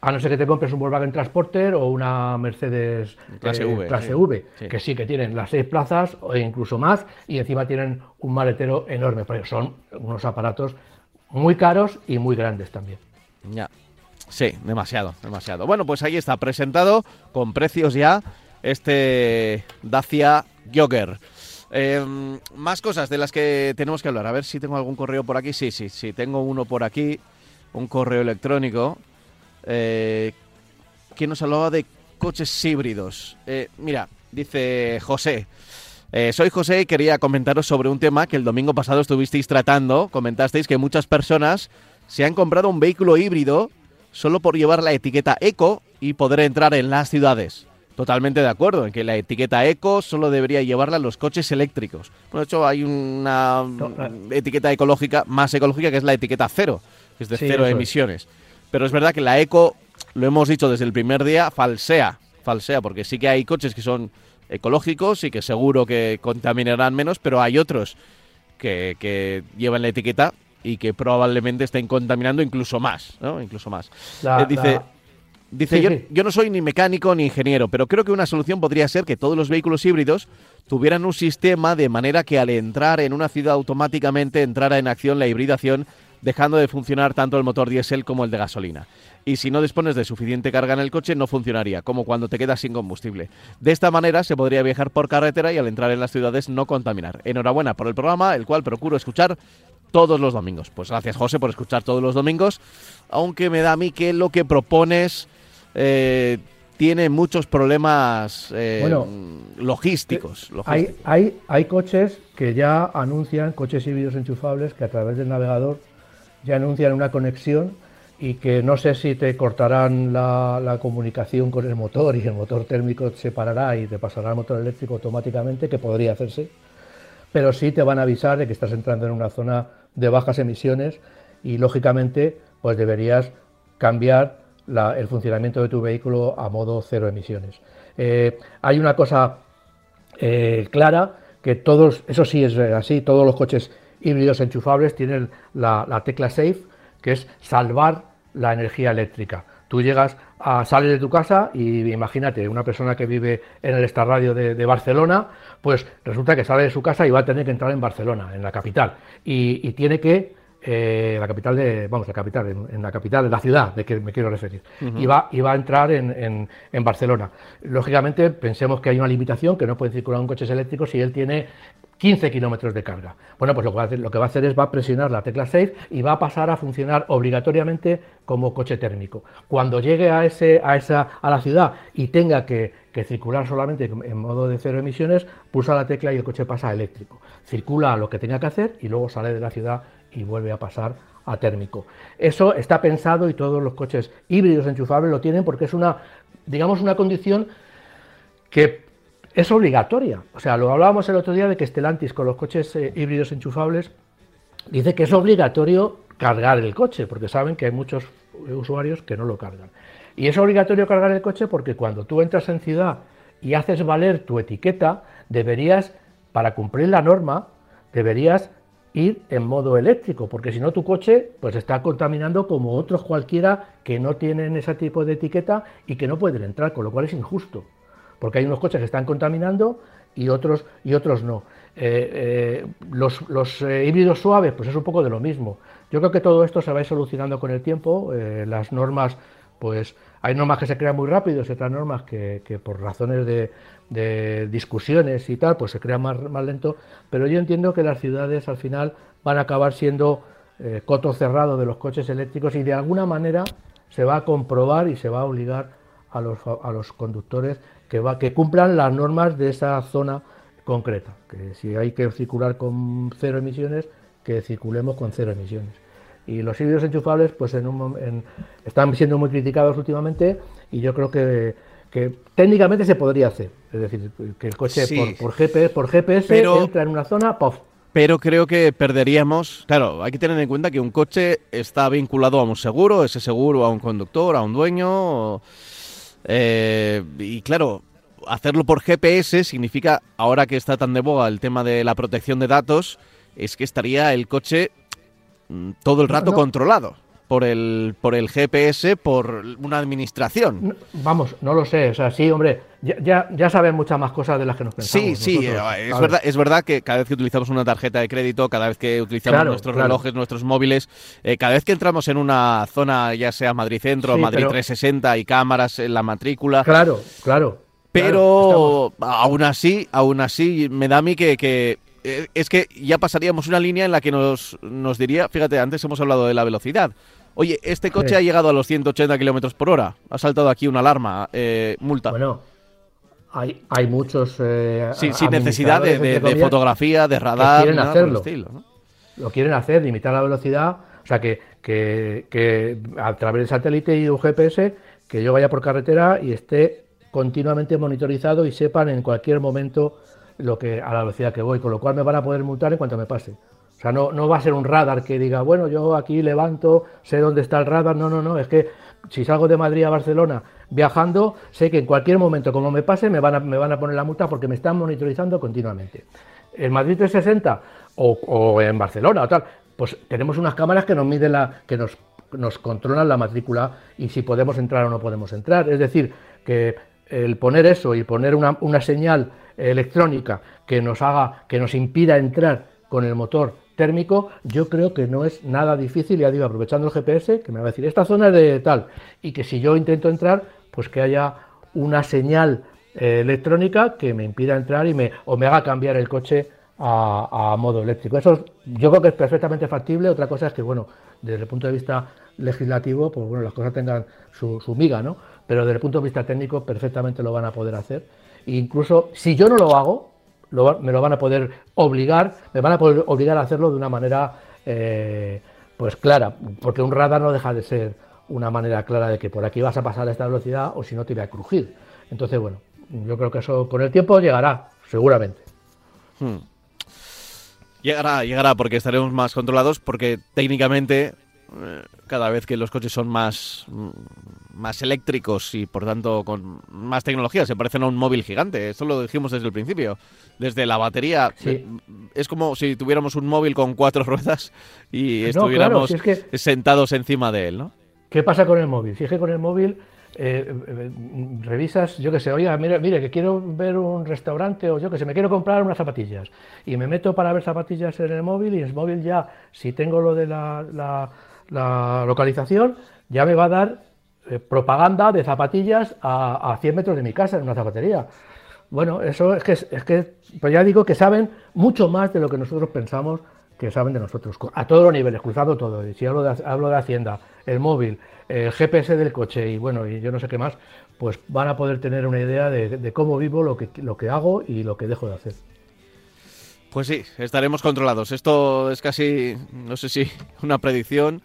A no ser que te compres un Volkswagen Transporter o una Mercedes clase, eh, v, v que sí que tienen las seis plazas o incluso más y encima tienen un maletero enorme, porque son unos aparatos muy caros y muy grandes también. Ya. Sí, demasiado, demasiado. Bueno, pues ahí está, presentado con precios ya este Dacia Jogger. Em, más cosas de las que tenemos que hablar. A ver si tengo algún correo por aquí. Sí, sí, sí, tengo uno por aquí. Un correo electrónico. Eh, que nos hablaba de coches híbridos. Eh, mira, dice José. Eh, soy José y quería comentaros sobre un tema que el domingo pasado estuvisteis tratando. Comentasteis que muchas personas se han comprado un vehículo híbrido solo por llevar la etiqueta eco y poder entrar en las ciudades. Totalmente de acuerdo en que la etiqueta eco solo debería llevarla los coches eléctricos. Bueno, de hecho, hay una etiqueta ecológica más ecológica que es la etiqueta cero, que es de cero emisiones. Pero es verdad que la eco, lo hemos dicho desde el primer día, falsea, falsea, porque sí que hay coches que son ecológicos y que seguro que contaminarán menos, pero hay otros que, llevan la etiqueta y que probablemente estén contaminando incluso más, ¿no? Incluso más. Eh, dice, Dice, yo, no soy ni mecánico ni ingeniero, pero creo que una solución podría ser que todos los vehículos híbridos tuvieran un sistema de manera que al entrar en una ciudad automáticamente entrara en acción la hibridación, dejando de funcionar tanto el motor diésel como el de gasolina. Y si no dispones de suficiente carga en el coche, no funcionaría, como cuando te quedas sin combustible. De esta manera se podría viajar por carretera y al entrar en las ciudades no contaminar. Enhorabuena por el programa, el cual procuro escuchar todos los domingos. Pues gracias José por escuchar todos los domingos, aunque me da a mí que lo que propones eh, tiene muchos problemas eh, logísticos. Hay, hay, hay coches que ya anuncian, coches híbridos enchufables, que a través del navegador ya anuncian una conexión y que no sé si te cortarán la, comunicación con el motor y el motor térmico se parará y te pasará al motor eléctrico automáticamente, que podría hacerse, pero sí te van a avisar de que estás entrando en una zona de bajas emisiones y lógicamente pues deberías cambiar el funcionamiento de tu vehículo a modo cero emisiones. Eh, hay una cosa eh, clara, que todos, eso sí es así, todos los coches híbridos enchufables tienen la, tecla SAFE, que es salvar la energía eléctrica. Tú llegas a salir de tu casa y imagínate, una persona que vive en el estadio de, de, Barcelona, pues resulta que sale de su casa y va a tener que entrar en Barcelona, en la capital, y tiene que eh, la capital de, vamos, la capital, en, la capital de la ciudad de que me quiero referir, y, va, y, va, a entrar en, en, Barcelona. Lógicamente, pensemos que hay una limitación, que no puede circular un coches eléctricos si él tiene 15 kilómetros de carga. Bueno, pues lo que, va a hacer, lo que va a hacer es va a presionar la tecla Safe y va a pasar a funcionar obligatoriamente como coche térmico. Cuando llegue a, ese, a, esa, a la ciudad y tenga que, que circular solamente en modo de cero emisiones, pulsa la tecla y el coche pasa a eléctrico. Circula lo que tenga que hacer y luego sale de la ciudad y vuelve a pasar a térmico. Eso está pensado y todos los coches híbridos enchufables lo tienen porque es una, digamos, una condición que es obligatoria. O sea, lo hablábamos el otro día de que Stellantis con los coches eh, híbridos enchufables dice que es obligatorio cargar el coche porque saben que hay muchos usuarios que no lo cargan. Y es obligatorio cargar el coche porque cuando tú entras en ciudad y haces valer tu etiqueta, deberías, para cumplir la norma, deberías ir en modo eléctrico, porque si no tu coche pues está contaminando como otros cualquiera que no tienen ese tipo de etiqueta y que no pueden entrar, con lo cual es injusto, porque hay unos coches que están contaminando y otros y otros no. Eh, eh, los, los eh, híbridos suaves pues es un poco de lo mismo. Yo creo que todo esto se va a ir solucionando con el tiempo, las normas pues hay normas que se crean muy rápido otras normas que, por razones de, discusiones y tal, pues se crean más, más, lento, pero yo entiendo que las ciudades al final van a acabar siendo eh, coto cerrado de los coches eléctricos y de alguna manera se va a comprobar y se va a obligar a los, a los conductores que, va, que cumplan las normas de esa zona concreta, que si hay que circular con cero emisiones, que circulemos con cero emisiones. Y los híbridos enchufables pues en un, están siendo muy criticados últimamente y yo creo que, que, técnicamente se podría hacer. Es decir, que el coche por, por, GPS, por GPS entra en una zona, ¡pof! Pero creo que perderíamos. Claro, hay que tener en cuenta que un coche está vinculado a un seguro, ese seguro a un conductor, a un dueño. Eh, y claro, hacerlo por GPS significa, ahora que está tan de boga el tema de la protección de datos, es que estaría el coche todo el rato controlado por el, por el GPS, por una administración. vamos, no lo sé, o sea, sí, hombre, ya, ya, saben muchas más cosas de las que nos pensamos. Sí, sí, eh, es, verdad, es verdad que cada vez que utilizamos una tarjeta de crédito, cada vez que utilizamos nuestros relojes, nuestros móviles, eh, cada vez que entramos en una zona, ya sea Madrid Centro, Madrid 360 y cámaras en la matrícula. Claro, claro. Pero aún así, aún así, me da a mí que, que es que ya pasaríamos una línea en la que nos, nos diría, fíjate, antes hemos hablado de la velocidad. Oye, este coche ha llegado a los 180 kilómetros por hora. Ha saltado aquí una alarma, eh, multa. Bueno, hay, hay muchos. Eh, sin necesidad de, fotografía, de radar. quieren hacerlo. Lo quieren hacer, limitar la velocidad. O sea, que, que, que a través del satélite y un GPS, que yo vaya por carretera y esté continuamente monitorizado y sepan en cualquier momento lo que, a la velocidad que voy, con lo cual me van a poder multar en cuanto me pase. O sea, no, no va a ser un radar que diga, bueno, yo aquí levanto, sé dónde está el radar. No, no, no, es que si salgo de Madrid a Barcelona viajando, sé que en cualquier momento, como me pase, me van a, me van a poner la multa porque me están monitorizando continuamente. En Madrid 360 o, o en Barcelona o tal, pues tenemos unas cámaras que nos miden la, que nos, nos controlan la matrícula y si podemos entrar o no podemos entrar. Es decir, que el poner eso y poner una, una señal electrónica que nos haga, que nos impida entrar con el motor térmico, yo creo que no es nada difícil, ya digo, aprovechando el GPS, que me va a decir esta zona es de tal, y que si yo intento entrar, pues que haya una señal eh, electrónica que me impida entrar y me, o me haga cambiar el coche a, modo eléctrico. Eso yo creo que es perfectamente factible. Otra cosa es que, bueno, desde el punto de vista legislativo, pues bueno, las cosas tengan su, su miga, ¿no? Pero desde el punto de vista técnico, perfectamente lo van a poder hacer incluso si yo no lo hago, me lo van a poder obligar, me van a poder obligar a hacerlo de una manera eh, pues clara, porque un radar no deja de ser una manera clara de que por aquí vas a pasar a esta velocidad o si no te voy a crujir. Entonces, bueno, yo creo que eso con el tiempo llegará, seguramente. Hmm. Llegará, llegará, porque estaremos más controlados, porque técnicamente cada vez que los coches son más, más eléctricos y por tanto con más tecnología, se parecen a un móvil gigante. Esto lo dijimos desde el principio. Desde la batería, eh, es como si tuviéramos un móvil con cuatro ruedas y estuviéramos sentados encima de él, ¿no? ¿Qué pasa con el móvil? Si es que con el móvil eh, eh, revisas, yo que sé, oye, mire, mire, que quiero ver un restaurante o yo que sé, me quiero comprar unas zapatillas y me meto para ver zapatillas en el móvil y en el móvil ya, si tengo lo de la, localización, ya me va a dar eh, propaganda de zapatillas a, a, 100 metros de mi casa en una zapatería. Bueno, eso es que, es que, ya digo que saben mucho más de lo que nosotros pensamos que saben de nosotros, a todos los niveles, cruzado todo. Y si hablo de, hablo de Hacienda, el móvil, el GPS del coche y bueno, y yo no sé qué más, pues van a poder tener una idea de, cómo vivo, lo que, lo que hago y lo que dejo de hacer. Pues sí, estaremos controlados. Esto es casi, no sé si una predicción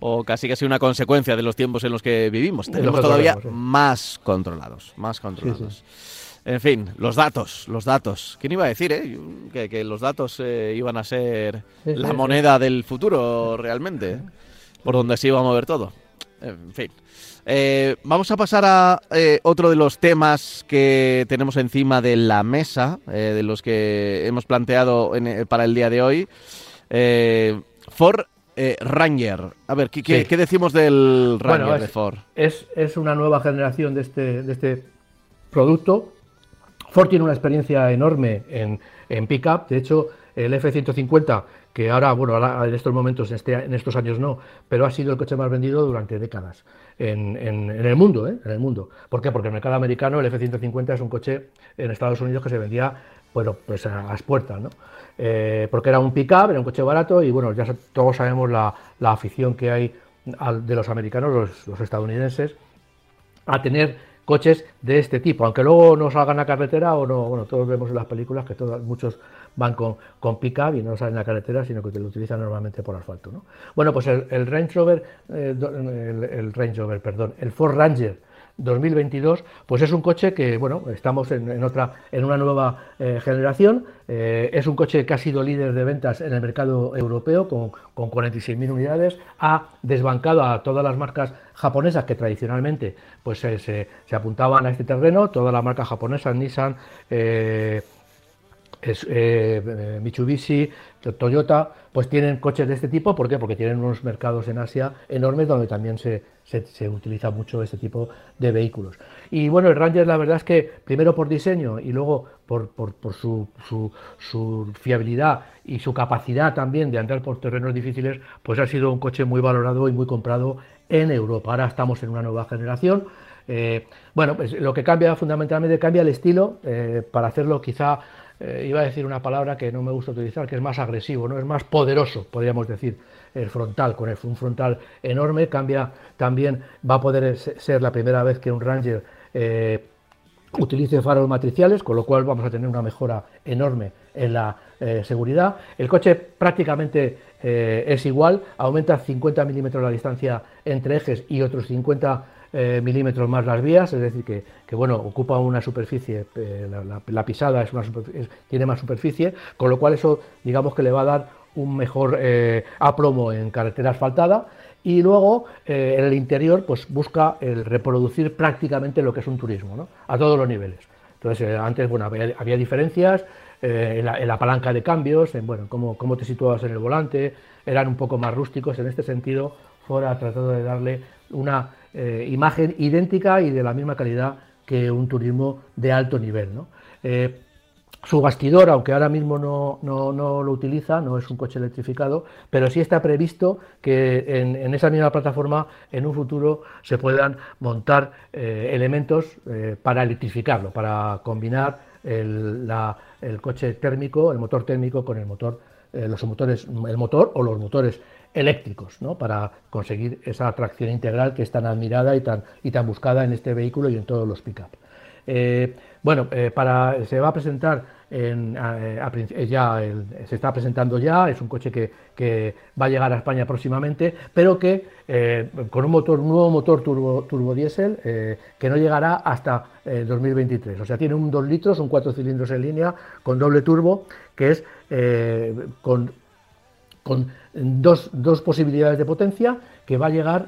o casi casi una consecuencia de los tiempos en los que vivimos. Tenemos todavía más controlados, más controlados. En fin, los datos, los datos. ¿Quién iba a decir, eh? Que, los datos eh, iban a ser la moneda del futuro realmente, eh? por donde se iba a mover todo. En fin. Eh, vamos a pasar a otro de los temas que tenemos encima de la mesa, de los que hemos planteado para el día de hoy. Ford Ranger. A ver, ¿qué, decimos del Ranger de Ford? Es, es, una nueva generación de este, de este producto Ford tiene una experiencia enorme en, en pickup, de hecho el F-150, que ahora, bueno, ahora en estos momentos, en, este, en, estos años no, pero ha sido el coche más vendido durante décadas en, el mundo, ¿eh? en el mundo. ¿Por qué? Porque en el mercado americano el F-150 es un coche en Estados Unidos que se vendía, bueno, pues a las puertas, ¿no? Eh, porque era un pickup, era un coche barato y bueno, ya todos sabemos la, afición que hay de los americanos, los, los estadounidenses, a tener coches de este tipo, aunque luego no salgan a carretera o no, bueno, todos vemos en las películas que todos, muchos van con, con pick-up y no salen a carretera, sino que lo utilizan normalmente por asfalto. ¿no? Bueno, pues el, Range Rover, eh, el, Range Rover, perdón, el Ford Ranger 2022, pues es un coche que, bueno, estamos en, otra, en una nueva eh, generación. Eh, es un coche que ha sido líder de ventas en el mercado europeo con, con 46.000 unidades. Ha desbancado a todas las marcas japonesas que tradicionalmente pues, se, se, apuntaban a este terreno. Todas las marcas japonesas, Nissan, eh, es, Mitsubishi, Toyota, pues tienen coches de este tipo. ¿Por qué? Porque tienen unos mercados en Asia enormes donde también se, se, utiliza mucho este tipo de vehículos. Y bueno, el Ranger la verdad es que primero por diseño y luego por, por, su, su, fiabilidad y su capacidad también de andar por terrenos difíciles, pues ha sido un coche muy valorado y muy comprado en Europa. Ahora estamos en una nueva generación. Eh, bueno, pues lo que cambia fundamentalmente cambia el estilo eh, para hacerlo quizá eh, iba a decir una palabra que no me gusta utilizar, que es más agresivo, no es más poderoso, podríamos decir, el frontal, con un frontal enorme, cambia también, va a poder ser la primera vez que un Ranger eh, utilice faros matriciales, con lo cual vamos a tener una mejora enorme en la eh, seguridad. El coche prácticamente es igual, aumenta 50 milímetros la distancia entre ejes y otros 50 eh, milímetros más las vías, es decir, que, bueno, ocupa una superficie, eh, la, pisada es una tiene más superficie, con lo cual eso digamos que le va a dar un mejor eh, aplomo en carretera asfaltada y luego en el interior pues busca el reproducir prácticamente lo que es un turismo, ¿no? a todos los niveles. Entonces antes bueno, había, diferencias en la, palanca de cambios, en bueno, cómo, cómo te situabas en el volante, eran un poco más rústicos, en este sentido Ford ha tratado de darle una eh, imagen idéntica y de la misma calidad que un turismo de alto nivel. Eh, su bastidor, aunque ahora mismo no, lo utiliza, no es un coche electrificado, pero sí está previsto que en, esa misma plataforma en un futuro se puedan montar eh, elementos para electrificarlo, para combinar el, el, coche térmico, el motor térmico con el motor, los motores, el motor o los motores eléctricos, ¿no? para conseguir esa tracción integral que es tan admirada y tan, y tan buscada en este vehículo y en todos los pick-up. Eh, bueno, eh, para, se va a presentar en, eh, ya se está presentando ya, es un coche que, va a llegar a España próximamente, pero que con un nuevo motor turbo, turbo diésel que no llegará hasta 2023. O sea, tiene un 2 litros, un 4 cilindros en línea con doble turbo, que es con con dos, posibilidades de potencia que va a llegar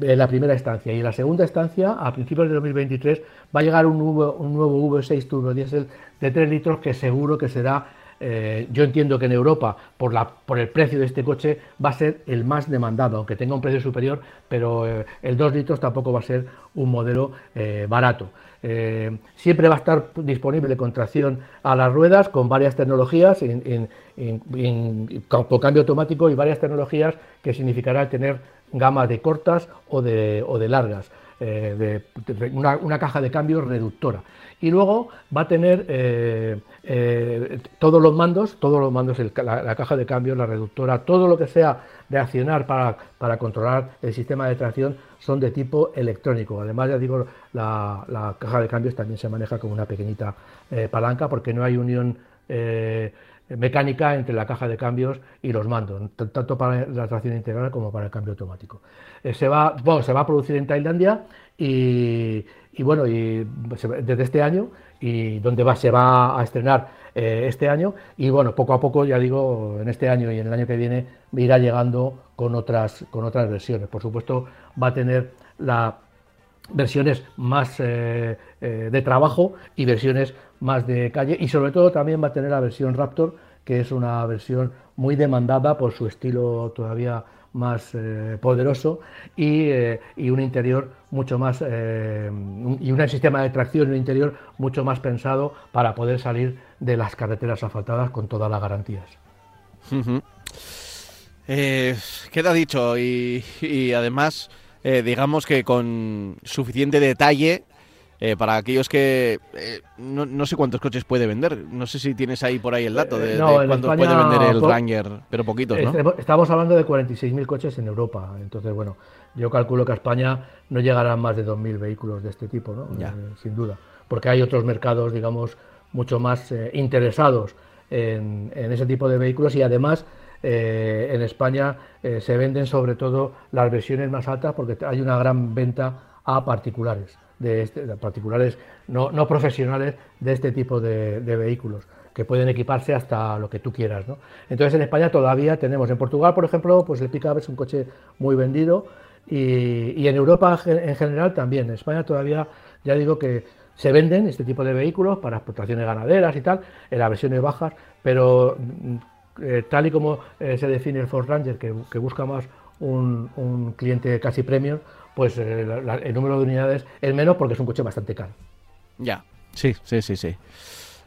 en la primera estancia y en la segunda estancia, a principios de 2023, va a llegar un nuevo, un nuevo V6 turbo diésel de 3 litros que seguro que será eh, yo entiendo que en Europa, por, la, por el precio de este coche, va a ser el más demandado, aunque tenga un precio superior, pero eh, el 2 litros tampoco va a ser un modelo eh, barato. Siempre va a estar disponible con tracción a las ruedas, con varias tecnologías, con, cambio automático y varias tecnologías que significará tener gamas de cortas o de largas. De, una, caja de cambio reductora y luego va a tener eh, eh, todos los mandos, todos los mandos, la, caja de cambio, la reductora, todo lo que sea de accionar para, controlar el sistema de tracción son de tipo electrónico. Además, ya digo, la, caja de cambios también se maneja con una pequeñita eh, palanca porque no hay unión mecánica entre la caja de cambios y los mandos, tanto para la tracción integral como para el cambio automático. se, va, se va a producir en Tailandia y, y bueno, desde este año y donde va, se va a estrenar eh, este año y bueno, poco a poco, ya digo, en este año y en el año que viene irá llegando con otras, con otras versiones. Por supuesto, va a tener las versiones más eh, eh, de trabajo y versiones más de calle y sobre todo también va a tener la versión Raptor, que es una versión muy demandada por su estilo todavía más eh, poderoso eh, y, un interior mucho más eh, y un sistema de tracción en un interior mucho más pensado para poder salir de las carreteras asfaltadas con todas las garantías. queda dicho y, y además digamos que con suficiente detalle eh, para aquellos que eh, no, sé cuántos coches puede vender, no sé si tienes ahí por ahí el dato de, cuántos puede vender el Ranger, pero poquitos, ¿no? Estamos hablando de 46.000 coches en Europa, entonces bueno, yo calculo que a España no llegarán más de 2.000 vehículos de este tipo, ¿no? Eh, sin duda, porque hay otros mercados, digamos, mucho más interesados en, ese tipo de vehículos y además en España se venden sobre todo las versiones más altas porque hay una gran venta a particulares de, este, particulares no, no, profesionales de este tipo de, vehículos que pueden equiparse hasta lo que tú quieras. ¿no? Entonces en España todavía tenemos, en Portugal por ejemplo, pues el pickup es un coche muy vendido y, y en Europa en general también. En España todavía, ya digo que se venden este tipo de vehículos para explotaciones ganaderas y tal, en las versiones bajas, pero mm, eh, tal y como eh, se define el Ford Ranger, que, que busca más un, un, cliente casi premium, pues eh, el número de unidades es menos porque es un coche bastante caro. Ya, sí, sí, sí, sí.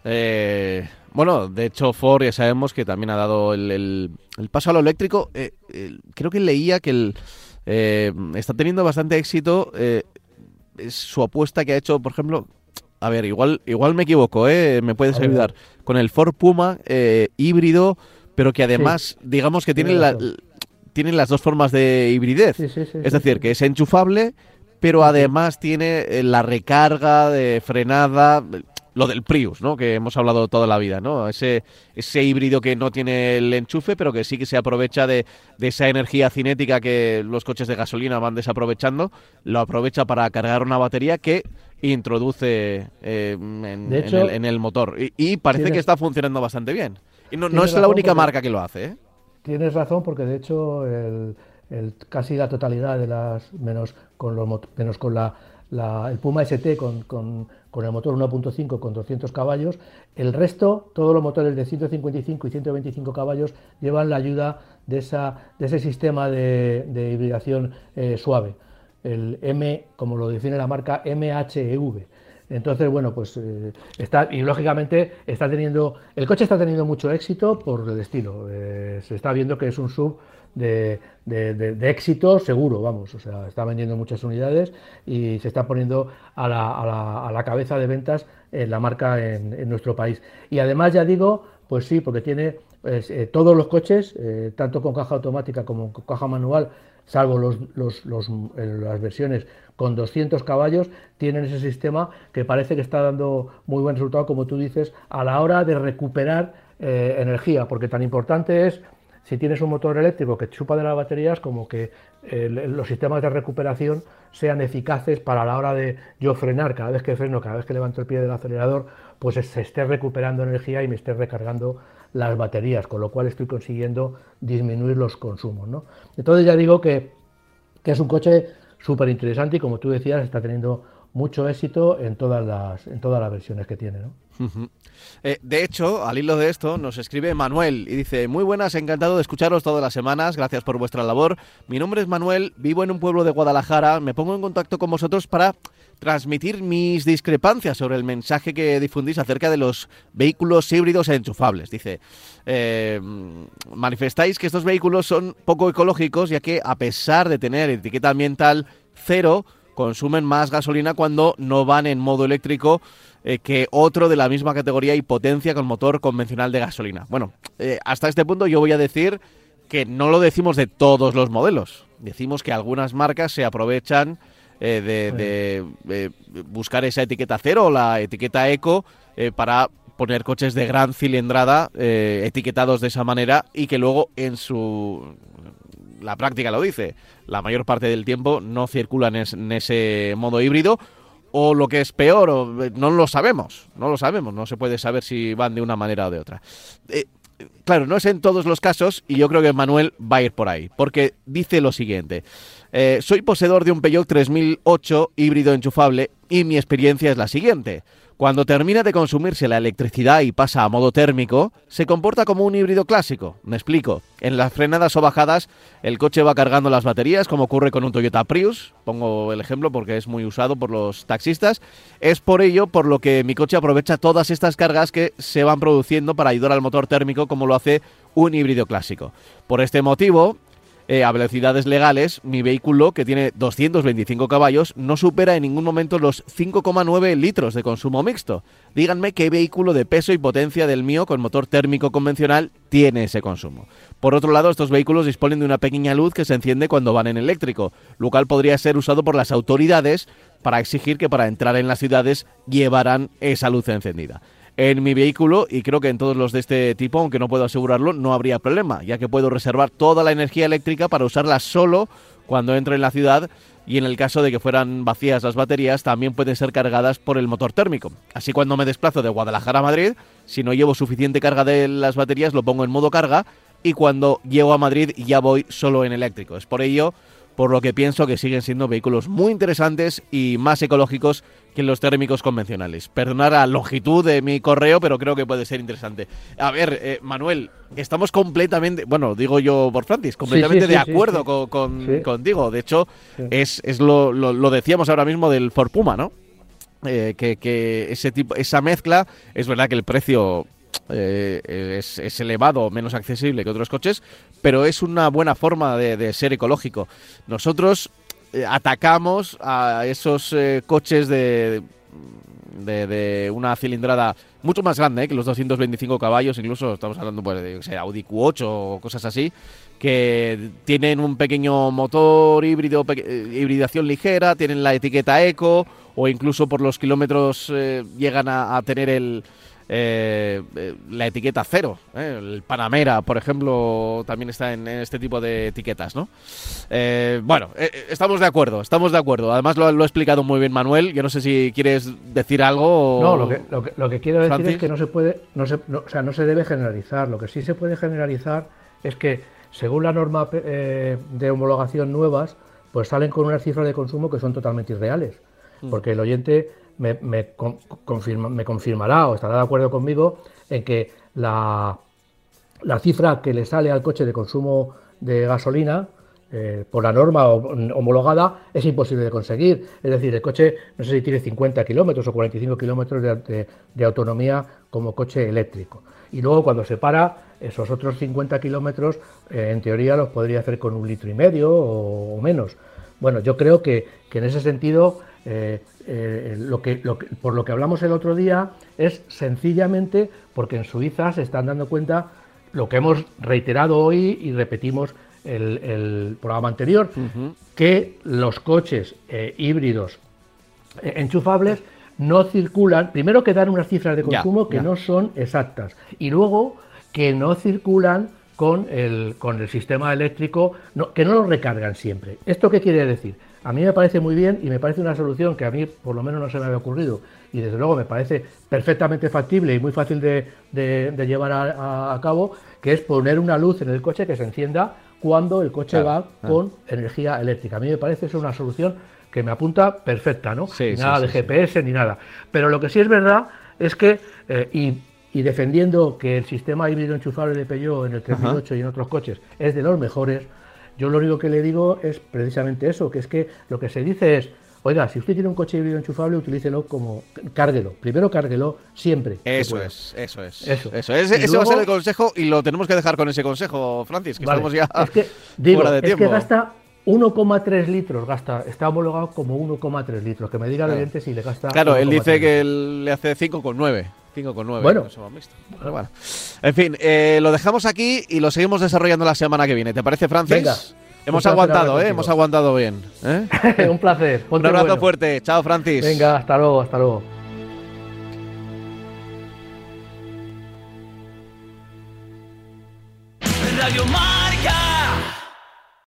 Eh, bueno, de hecho Ford ya sabemos que también ha dado el, paso a lo eléctrico. Eh, creo que leía que el, está teniendo bastante éxito es su apuesta que ha hecho, por ejemplo, a ver, igual, igual me equivoco, me puedes ayudar, con el Ford Puma híbrido, pero que además, digamos que tiene la, tienen las dos formas de hibridez. es decir, que es enchufable, pero además tiene eh, la recarga de frenada, lo del Prius, ¿no? Que hemos hablado toda la vida, ¿no? Ese, ese híbrido que no tiene el enchufe, pero que sí que se aprovecha de, esa energía cinética que los coches de gasolina van desaprovechando, lo aprovecha para cargar una batería que introduce eh, en, el, motor. Y, parece que está funcionando bastante bien. Y no, no es la única marca que lo hace, ¿eh? Tienes razón porque de hecho el, casi la totalidad de las, menos con, los, menos con la, el Puma ST con, con, con el motor 1.5 con 200 caballos, el resto, todos los motores de 155 y 125 caballos llevan la ayuda de, esa, de ese sistema de, de hibridación eh, suave, el M, como lo define la marca, MHEV. Entonces, bueno, pues eh, está, y lógicamente está teniendo, el coche está teniendo mucho éxito por el estilo. Eh, se está viendo que es un sub de, éxito seguro, vamos, o sea, está vendiendo muchas unidades y se está poniendo a la, cabeza de ventas en la marca en, nuestro país. Y además, ya digo, pues sí, porque tiene eh, todos los coches, tanto con caja automática como con caja manual, salvo los, las versiones con 200 caballos, tienen ese sistema que parece que está dando muy buen resultado, como tú dices, a la hora de recuperar eh, energía, porque tan importante es si tienes un motor eléctrico que chupa de las baterías, como que los sistemas de recuperación sean eficaces para la hora de yo frenar, cada vez que freno, cada vez que levanto el pie del acelerador, pues se esté recuperando energía y me esté recargando las baterías, con lo cual estoy consiguiendo disminuir los consumos. ¿no? Entonces ya digo que, que es un coche súper interesante y como tú decías está teniendo mucho éxito en todas las, en todas las versiones que tiene. Eh, de hecho, al hilo de esto, nos escribe Manuel y dice, muy buenas, encantado de escucharos todas las semanas, gracias por vuestra labor. Mi nombre es Manuel, vivo en un pueblo de Guadalajara, me pongo en contacto con vosotros para transmitir mis discrepancias sobre el mensaje que difundís acerca de los vehículos híbridos enchufables. Dice, eh, manifestáis que estos vehículos son poco ecológicos ya que a pesar de tener etiqueta ambiental cero, consumen más gasolina cuando no van en modo eléctrico eh, que otro de la misma categoría y potencia con motor convencional de gasolina. Bueno, eh, hasta este punto yo voy a decir que no lo decimos de todos los modelos. Decimos que algunas marcas se aprovechan eh, de, buscar esa etiqueta cero o la etiqueta eco para poner coches de gran cilindrada etiquetados de esa manera y que luego en su la práctica lo dice, la mayor parte del tiempo no circulan en ese modo híbrido o lo que es peor, o, no lo sabemos, no lo sabemos, no se puede saber si van de una manera o de otra. Claro, no es en todos los casos y yo creo que Manuel va a ir por ahí, porque dice lo siguiente. Eh, soy poseedor de un Peugeot 3008 híbrido enchufable y mi experiencia es la siguiente. Cuando termina de consumirse la electricidad y pasa a modo térmico, se comporta como un híbrido clásico. Me explico. En las frenadas o bajadas, el coche va cargando las baterías, como ocurre con un Toyota Prius. Pongo el ejemplo porque es muy usado por los taxistas. Es por ello por lo que mi coche aprovecha todas estas cargas que se van produciendo para ayudar al motor térmico como lo hace un híbrido clásico. Por este motivo, eh, a velocidades legales, mi vehículo, que tiene 225 caballos, no supera en ningún momento los 5,9 litros de consumo mixto. Díganme qué vehículo de peso y potencia del mío con motor térmico convencional tiene ese consumo. Por otro lado, estos vehículos disponen de una pequeña luz que se enciende cuando van en eléctrico, lo cual podría ser usado por las autoridades para exigir que para entrar en las ciudades llevaran esa luz encendida en mi vehículo y creo que en todos los de este tipo, aunque no puedo asegurarlo, no habría problema, ya que puedo reservar toda la energía eléctrica para usarla solo cuando entro en la ciudad y en el caso de que fueran vacías las baterías también pueden ser cargadas por el motor térmico. Así cuando me desplazo de Guadalajara a Madrid, si no llevo suficiente carga de las baterías lo pongo en modo carga y cuando llego a Madrid ya voy solo en eléctrico. Es por ello por lo que pienso que siguen siendo vehículos muy interesantes y más ecológicos que los térmicos convencionales. Perdonar la longitud de mi correo, pero creo que puede ser interesante. A ver, eh, Manuel, estamos completamente, bueno, digo yo por Francis, completamente de acuerdo con, contigo. De hecho, es, es lo, lo, decíamos ahora mismo del Ford Puma, ¿no? Eh, que, que, ese tipo, esa mezcla, es verdad que el precio eh, es, es, elevado, menos accesible que otros coches, pero es una buena forma de, ser ecológico. Nosotros eh, atacamos a esos eh, coches de, de, una cilindrada mucho más grande que los 225 caballos, incluso estamos hablando pues, de Audi Q8 o cosas así, que tienen un pequeño motor híbrido, hibridación ligera, tienen la etiqueta eco o incluso por los kilómetros llegan a tener el, eh, eh, la etiqueta cero. ¿eh? El Panamera, por ejemplo, también está en, este tipo de etiquetas, ¿no? bueno, estamos de acuerdo, estamos de acuerdo. Además lo, ha explicado muy bien Manuel. Yo no sé si quieres decir algo. No, lo que, lo que, quiero decir es que no se puede, no se, o sea, no se debe generalizar. Lo que sí se puede generalizar es que según la norma de homologación nuevas, pues salen con unas cifras de consumo que son totalmente irreales. Mm. Porque el oyente me, confirma, me confirmará o estará de acuerdo conmigo en que la, la cifra que le sale al coche de consumo de gasolina eh, por la norma homologada es imposible de conseguir. Es decir, el coche no sé si tiene 50 kilómetros o 45 kilómetros de, autonomía como coche eléctrico. Y luego cuando se para, esos otros 50 kilómetros, eh, en teoría los podría hacer con un litro y medio o, menos. Bueno, yo creo que en ese sentido eh, eh, lo, que, por lo que hablamos el otro día es sencillamente porque en Suiza se están dando cuenta lo que hemos reiterado hoy y repetimos el, el programa anterior, que los coches eh, híbridos enchufables no circulan, primero que dan unas cifras de consumo que no son exactas y luego que no circulan con el, con el sistema eléctrico, que no lo recargan siempre. ¿Esto qué quiere decir? A mí me parece muy bien y me parece una solución que a mí por lo menos no se me había ocurrido y desde luego me parece perfectamente factible y muy fácil de, llevar a, cabo, que es poner una luz en el coche que se encienda cuando el coche va con energía eléctrica. A mí me parece eso una solución que me apunta perfecta, ¿no? Sí, nada sí, de sí. GPS ni nada. Pero lo que sí es verdad es que, eh, y, y defendiendo que el sistema híbrido enchufable de Peugeot en el 3008 y en otros coches es de los mejores, yo lo único que le digo es precisamente eso, que es que lo que se dice es, oiga, si usted tiene un coche híbrido enchufable, utilícelo como, cárguelo, primero cárguelo siempre. Eso es, eso es. Eso. Eso, es. Y Ese va a ser el consejo y lo tenemos que dejar con ese consejo, Francis, que Vale, estamos ya es que, digo, fuera de es tiempo. que gasta 1,3 litros, gasta, está homologado como 1,3 litros, que me diga el oyente si le gasta. Claro, él 1,3 dice que él le hace 5,9. 5 Bueno. En fin, eh, lo dejamos aquí y lo seguimos desarrollando la semana que viene. ¿Te parece, Francis? Hemos aguantado, ¿eh? Hemos aguantado bien. ¿eh? un placer. Un abrazo fuerte. Chao, Francis. Venga, hasta luego, hasta luego.